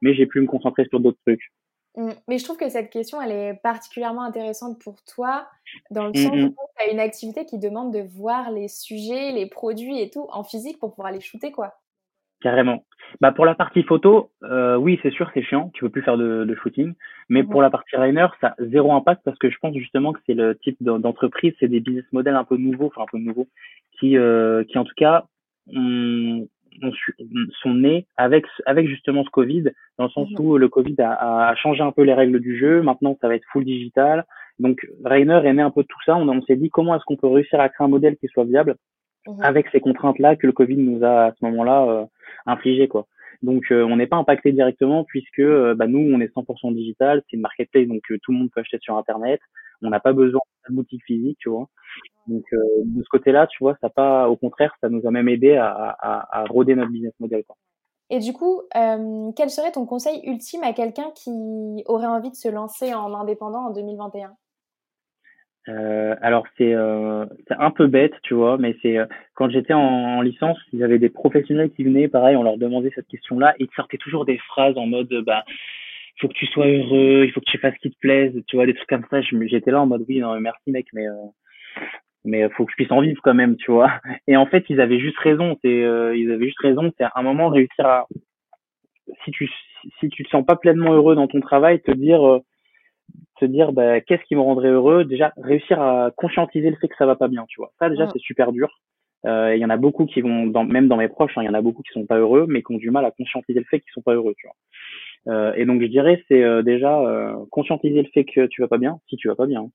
mais j'ai pu me concentrer sur d'autres trucs. Mmh. Mais je trouve que cette question, elle est particulièrement intéressante pour toi, dans le mmh, sens mmh. où tu as une activité qui demande de voir les sujets, les produits et tout en physique pour pouvoir les shooter, quoi. Carrément. Bah pour la partie photo, euh, oui c'est sûr c'est chiant, tu peux plus faire de, de shooting. Mais pour la partie Rainer, ça a zéro impact parce que je pense justement que c'est le type d'entreprise, c'est des business models un peu nouveaux, enfin un peu nouveaux, qui euh, qui en tout cas ont, sont nés avec avec justement ce Covid, dans le sens où le Covid a, a, changé un peu les règles du jeu. Maintenant ça va être full digital. Donc Rainer est né un peu de tout ça. On, on s'est dit comment est-ce qu'on peut réussir à créer un modèle qui soit viable avec ces contraintes là que le Covid nous a à ce moment-là euh, infligé quoi. Donc euh, on n'est pas impacté directement puisque euh, bah, nous on est 100% digital, c'est une marketplace donc euh, tout le monde peut acheter sur internet, on n'a pas besoin de boutique physique, tu vois. Donc de ce côté-là, tu vois, ça pas au contraire, ça nous a même aidé à, à, à roder notre business model quoi. Et du coup, quel serait ton conseil ultime à quelqu'un qui aurait envie de se lancer en indépendant en 2021 euh, alors c'est euh, c'est un peu bête, tu vois, mais c'est euh, quand j'étais en, en, licence, il y avait des professionnels qui venaient, pareil, on leur demandait cette question-là, et ils sortaient toujours des phrases en mode bah faut que tu sois heureux, il faut que tu fasses ce qui te plaise, tu vois, des trucs comme ça. J'étais là en mode oui, non, merci mec, mais euh, mais faut que je puisse en vivre quand même, tu vois. (laughs) Et en fait, ils avaient juste raison. C'est ils avaient juste raison. C'est à un moment réussir à si tu si tu te sens pas pleinement heureux dans ton travail, te dire se dire bah, qu'est-ce qui me rendrait heureux? Déjà réussir à conscientiser le fait que ça va pas bien tu vois ça déjà c'est super dur euh, il y en a beaucoup qui vont dans, même dans mes proches hein, il y en a beaucoup qui sont pas heureux mais qui ont du mal à conscientiser le fait qu'ils sont pas heureux tu vois euh, et donc je dirais c'est euh, déjà euh, conscientiser le fait que tu vas pas bien si tu vas pas bien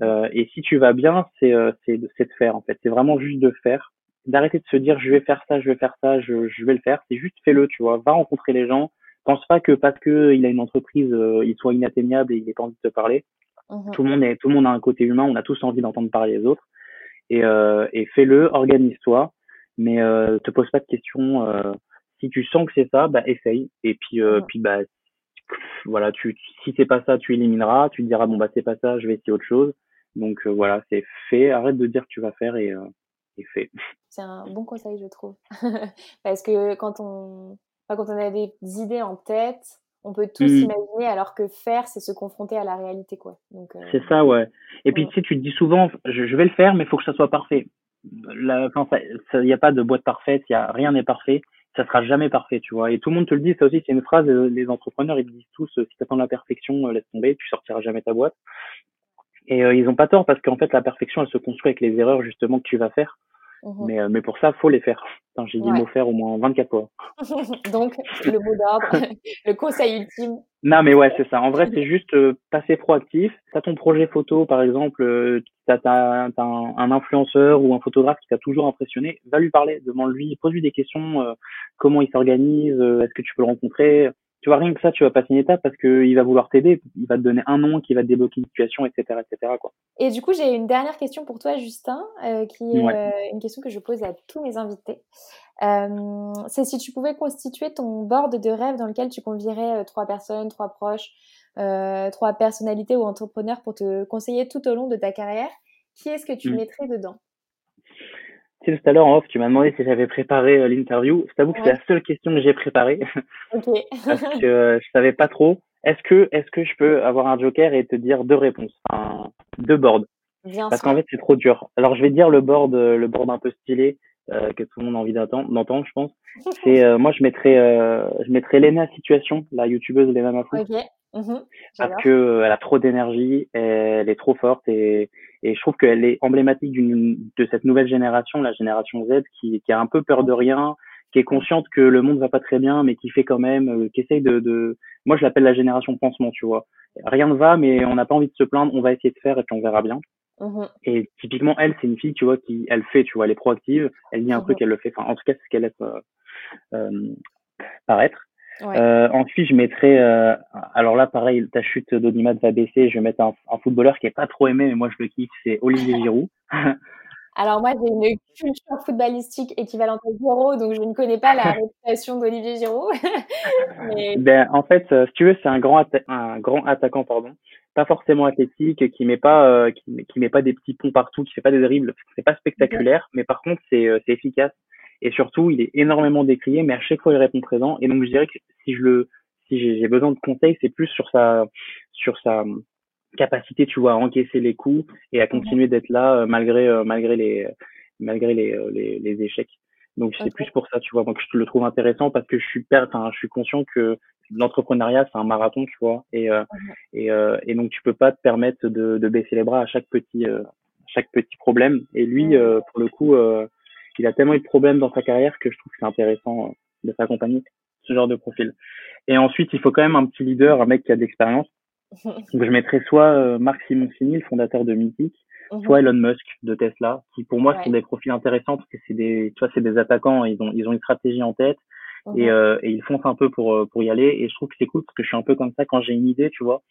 hein. et si tu vas bien c'est c'est de, de faire en fait c'est vraiment juste de faire d'arrêter de se dire je vais faire ça, je vais faire ça, je, je vais le faire. C'est juste fais-le, tu vois. Va rencontrer les gens. Pense pas que parce que il a une entreprise, euh, il soit inatteignable et il n'ait pas envie de te parler. Mhm. Tout le monde est, tout le monde a un côté humain. On a tous envie d'entendre parler les autres. Et, euh, et fais-le, organise-toi, mais euh, te pose pas de questions. Si tu sens que c'est ça, bah essaye. Et puis, euh, Mhm. puis bah voilà, tu, si c'est pas ça, tu élimineras. Tu te diras bon bah c'est pas ça, je vais essayer autre chose. Donc euh, voilà, c'est fait. Arrête de dire que tu vas faire et, euh, et fais. C'est un bon conseil, je trouve. (laughs) Parce que quand on, enfin, quand on a des idées en tête, on peut tous Mm. imaginer, alors que faire, c'est se confronter à la réalité, quoi. Donc, euh, C'est ça, ouais. Et puis Ouais. tu sais, tu te dis souvent, je, je vais le faire, mais il faut que ça soit parfait. Il n'y a pas de boîte parfaite, y a rien n'est parfait. Ça sera jamais parfait, tu vois. Et tout le monde te le dit. Ça aussi, c'est une phrase. euh, Les entrepreneurs, ils te disent tous, euh, si t'attends la perfection, euh, laisse tomber, tu sortiras jamais ta boîte. Et euh, ils ont pas tort parce qu'en fait, la perfection, elle se construit avec les erreurs justement que tu vas faire. mhm. Mais, euh, mais pour ça, faut les faire. J'ai dit Ouais. le mot faire au moins 24 fois. (laughs) Donc, le mot d'ordre, (laughs) le conseil ultime. Non, mais ouais, c'est ça. En vrai, c'est juste euh, passer proactif. T'as ton projet photo, par exemple, euh, t'as, t'as, t'as un, un influenceur ou un photographe qui t'a toujours impressionné, va lui parler, demande-lui, pose-lui des questions, euh, comment il s'organise, euh, est-ce que tu peux le rencontrer? Tu vois, rien que ça, tu vas passer une étape parce qu'il va vouloir t'aider, il va te donner un nom qui va te débloquer une situation, etc., etc., quoi. Et du coup, j'ai une dernière question pour toi, Justin, euh, qui est Ouais. euh, une question que je pose à tous mes invités. Euh, c'est si tu pouvais constituer ton board de rêve dans lequel tu convierais euh, trois personnes, trois proches, euh, trois personnalités ou entrepreneurs pour te conseiller tout au long de ta carrière, qui est-ce que tu Mm. mettrais dedans? Tu sais, tout à l'heure en off, tu m'as demandé si j'avais préparé euh, l'interview. Je t'avoue que c'est la seule question que j'ai préparée (laughs) Ok. parce que euh, je savais pas trop. Est-ce que, est-ce que je peux avoir un joker et te dire deux réponses, enfin, deux boards? Bien Parce qu'en fait, c'est trop dur. Alors, je vais dire le board, euh, le board un peu stylé euh, que tout le monde a envie d'entendre, d'entendre, je pense. (laughs) C'est euh, moi, je mettrais, euh, je mettrais Lena Situation, la youtubeuse Lena Mafou, Ok. Mhm. parce que elle a trop d'énergie, elle est trop forte et, et je trouve qu'elle est emblématique d'une de cette nouvelle génération, la génération Z, qui, qui a un peu peur de rien, qui est consciente que le monde va pas très bien, mais qui fait quand même, euh, qui essaye de, de, moi, je l'appelle la génération pansement, tu vois. Rien ne va, mais on n'a pas envie de se plaindre, on va essayer de faire et puis on verra bien. Mhm. Et typiquement, elle, c'est une fille, tu vois, qui, elle fait, tu vois, elle est proactive, elle dit un truc, elle le fait. Enfin, en tout cas, c'est ce qu'elle laisse euh, euh, paraître. Ouais. Euh, ensuite, je mettrais, alors là, pareil, ta chute d'Audimat va baisser. Je vais mettre un, un footballeur qui est pas trop aimé, mais moi, je le kiffe, c'est Olivier (laughs) Giroud. Alors moi, j'ai une culture footballistique équivalente à zéro, donc je ne connais pas la (laughs) réputation d'Olivier Giroud. (laughs) Mais Ben, en fait, si tu veux, c'est un grand, un grand attaquant, pardon. Pas forcément athlétique, qui met pas, euh, qui, met- qui met pas des petits ponts partout, qui fait pas des dribbles. C'est pas spectaculaire, mais par contre, c'est, euh, c'est efficace. Et surtout, il est énormément décrié, mais à chaque fois, il répond présent. Et donc, je dirais que si je le, si j'ai besoin de conseils, c'est plus sur sa, sur sa hum, capacité, tu vois, à encaisser les coups et à continuer d'être là euh, malgré, euh, malgré les, malgré les, euh, les, les échecs. Donc c'est plus pour ça, tu vois. Donc je le trouve intéressant parce que je suis per... enfin, je suis conscient que l'entrepreneuriat c'est un marathon, tu vois. Et euh, et, euh, et donc tu peux pas te permettre de, de baisser les bras à chaque petit euh, chaque petit problème. Et lui, euh, pour le coup, euh, il a tellement eu de problèmes dans sa carrière que je trouve que c'est intéressant euh, de s'accompagner ce genre de profil. Et ensuite, il faut quand même un petit leader, un mec qui a de l'expérience. (laughs) Donc je mettrais soit euh, Marc Simoncini, le fondateur de Mythic, Mhm. soit Elon Musk de Tesla, qui pour moi Ouais. sont des profils intéressants parce que c'est des, tu vois, c'est des attaquants, ils ont, ils ont une stratégie en tête Mhm. et, euh, et ils foncent un peu pour, euh, pour y aller. Et je trouve que c'est cool parce que je suis un peu comme ça quand j'ai une idée, tu vois,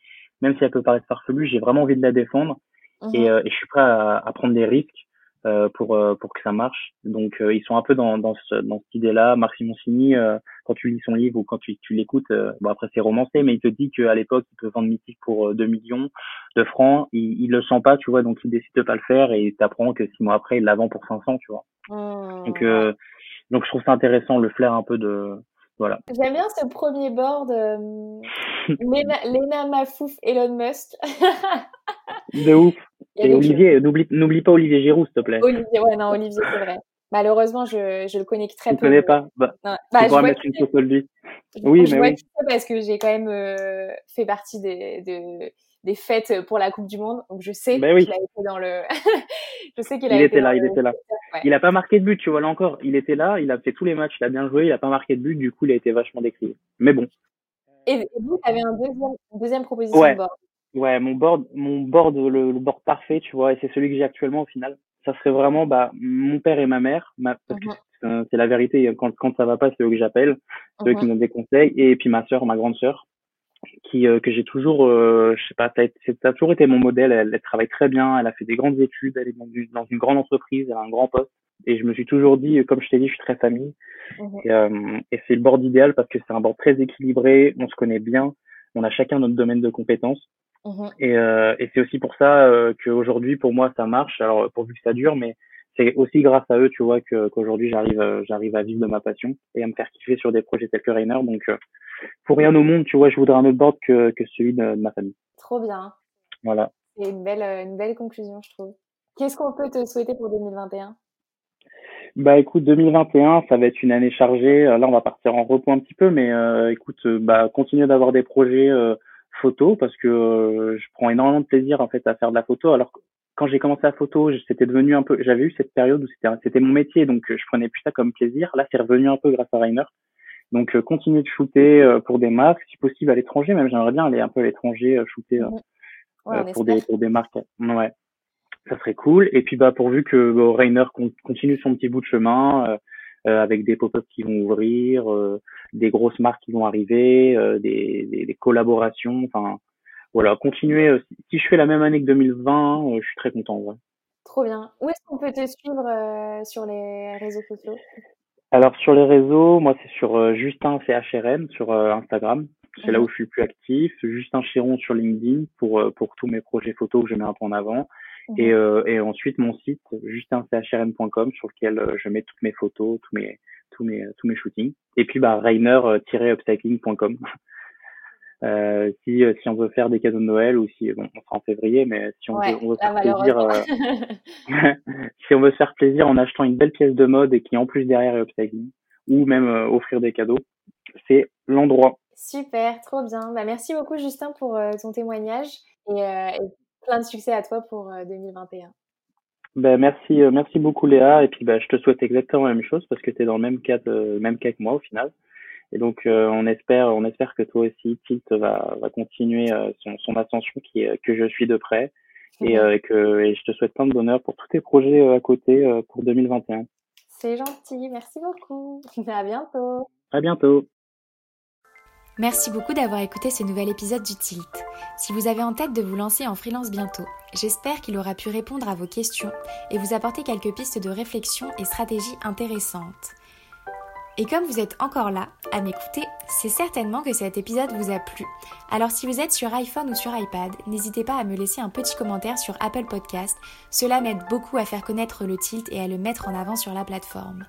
même si elle peut paraître farfelue, j'ai vraiment envie de la défendre Mhm. et, euh, et je suis prêt à, à prendre des risques pour euh, pour que ça marche. Donc euh, ils sont un peu dans dans, ce, dans cette idée-là. Marc Simoncini, euh, quand tu lis son livre ou quand tu, tu l'écoutes, euh, bon après c'est romancé, mais il te dit qu'à l'époque il peut vendre Mythique pour euh, 2 millions de francs. Il, il le sent pas, tu vois, donc il décide de pas le faire et t'apprends que six mois après il la vend pour 500, tu vois. Mhm. Donc euh, donc je trouve ça intéressant le flair un peu de voilà. J'aime bien ce premier board. euh, Lena, Lena (laughs) Mafouf, Elon Musk. (laughs) De ouf. Et Olivier, n'oublie pas Olivier Giroud s'il te plaît. Olivier, ouais, non, Olivier, c'est vrai. Malheureusement, je, je le connais très Tu peu. connais pas? Bah, Non, tu bah, pourras mettre une photo de lui. Oui, je mais vois oui. parce que j'ai quand même euh, fait partie des, de- des fêtes pour la Coupe du Monde, donc je sais Ben oui. qu'il a été dans le. (laughs) je sais qu'il a Il été était là, il était là. (laughs) Ouais. Il a pas marqué de but, tu vois là encore. Il était là, il a fait tous les matchs, il a bien joué, il a pas marqué de but, du coup il a été vachement décrié. Mais bon, Et, vous, tu avais un deuxième, une deuxième proposition Ouais. de board. Ouais, mon board, mon board, le, le board parfait, tu vois, et c'est celui que j'ai actuellement au final. Ça serait vraiment bah mon père et ma mère, ma, parce que Mhm. c'est la vérité. Quand quand ça va pas, c'est eux que j'appelle, c'est eux qui Mhm. me donnent des conseils, et puis ma sœur, ma grande sœur, qui euh, que j'ai toujours, euh, je sais pas, ça a, été- ça a toujours été mon modèle. Elle, elle travaille très bien, elle a fait des grandes études, elle est dans une, dans une grande entreprise, elle a un grand poste. Et je me suis toujours dit, comme je t'ai dit, je suis très famille. Mhm. Et, euh, et c'est le board idéal parce que c'est un board très équilibré, on se connaît bien, on a chacun notre domaine de compétences. Mhm. Et, euh, et c'est aussi pour ça euh, qu'aujourd'hui, pour moi, ça marche. Alors, pourvu que ça dure, mais c'est aussi grâce à eux, tu vois, que qu'aujourd'hui, j'arrive, euh, j'arrive à vivre de ma passion et à me faire kiffer sur des projets tels que Rainer. Donc, euh, pour rien au monde, tu vois, je voudrais un autre board que, que celui de, de ma famille. Trop bien. Voilà. C'est une belle, euh, une belle conclusion, je trouve. Qu'est-ce qu'on peut te souhaiter pour 2021 Bah écoute, 2021, ça va être une année chargée. Là, on va partir en repos un petit peu, mais euh, écoute, bah continuer d'avoir des projets euh, photo parce que euh, je prends énormément de plaisir en fait à faire de la photo. Alors que quand j'ai commencé la photo, c'était devenu un peu, j'avais eu cette période où c'était c'était mon métier, donc euh, je prenais plus ça comme plaisir. Là, c'est revenu un peu grâce à Rainer. Donc euh, continuer de shooter euh, pour des marques, si possible à l'étranger, même j'aimerais bien aller un peu à l'étranger euh, shooter euh. Ouais, euh, pour des pour des marques. Ouais ça serait cool. Et puis bah pourvu que bah, Rainer con- continue son petit bout de chemin euh, euh, avec des pop-ups qui vont ouvrir, euh, des grosses marques qui vont arriver, euh, des, des, des collaborations. Enfin voilà, continuer. euh, si, je fais la même année que 2020, euh, je suis très content. Ouais. Trop bien. Où est-ce qu'on peut te suivre euh, sur les réseaux sociaux? Alors sur les réseaux, moi c'est sur euh, Justin CHRN sur Instagram. C'est là Mhm. où je suis le plus actif. Justin Chiron sur LinkedIn pour euh, pour tous mes projets photos que je mets un peu en avant. Et, Mhm. euh, et ensuite mon site justinChrn.com sur lequel je mets toutes mes photos, tous mes tous mes tous mes shootings. Et puis bah Rainer-upcycling.com. (laughs) Euh, si euh, si on veut faire des cadeaux de Noël ou si bon on sera en février, mais si on Ouais, veut on veut là, faire plaisir, euh, (laughs) (laughs) si on veut se faire plaisir en achetant une belle pièce de mode et qui en plus derrière est upcycling, ou même euh, offrir des cadeaux, c'est l'endroit. Super, trop bien. Bah, merci beaucoup, Justin, pour ton témoignage et, et plein de succès à toi pour euh, 2021. Ben merci euh, merci beaucoup Léa et puis bah, je te souhaite exactement la même chose parce que tu es dans le même cas même cas que moi au final. Et donc euh, on espère on espère que toi aussi Tilt va va continuer euh, son son ascension qui que je suis de près et euh, et que et je te souhaite plein de bonheur pour tous tes projets euh, à côté euh, pour 2021. C'est gentil, merci beaucoup. (laughs) À bientôt. À bientôt. Merci beaucoup d'avoir écouté ce nouvel épisode du Tilt. Si vous avez en tête de vous lancer en freelance bientôt, j'espère qu'il aura pu répondre à vos questions et vous apporter quelques pistes de réflexion et stratégies intéressantes. Et comme vous êtes encore là à m'écouter, c'est certainement que cet épisode vous a plu. Alors si vous êtes sur iPhone ou sur iPad, n'hésitez pas à me laisser un petit commentaire sur Apple Podcast. Cela m'aide beaucoup à faire connaître le tilt et à le mettre en avant sur la plateforme.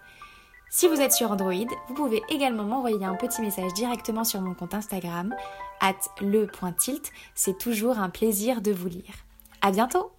Si vous êtes sur Android, vous pouvez également m'envoyer un petit message directement sur mon compte Instagram, at le.tilt. C'est toujours un plaisir de vous lire. À bientôt!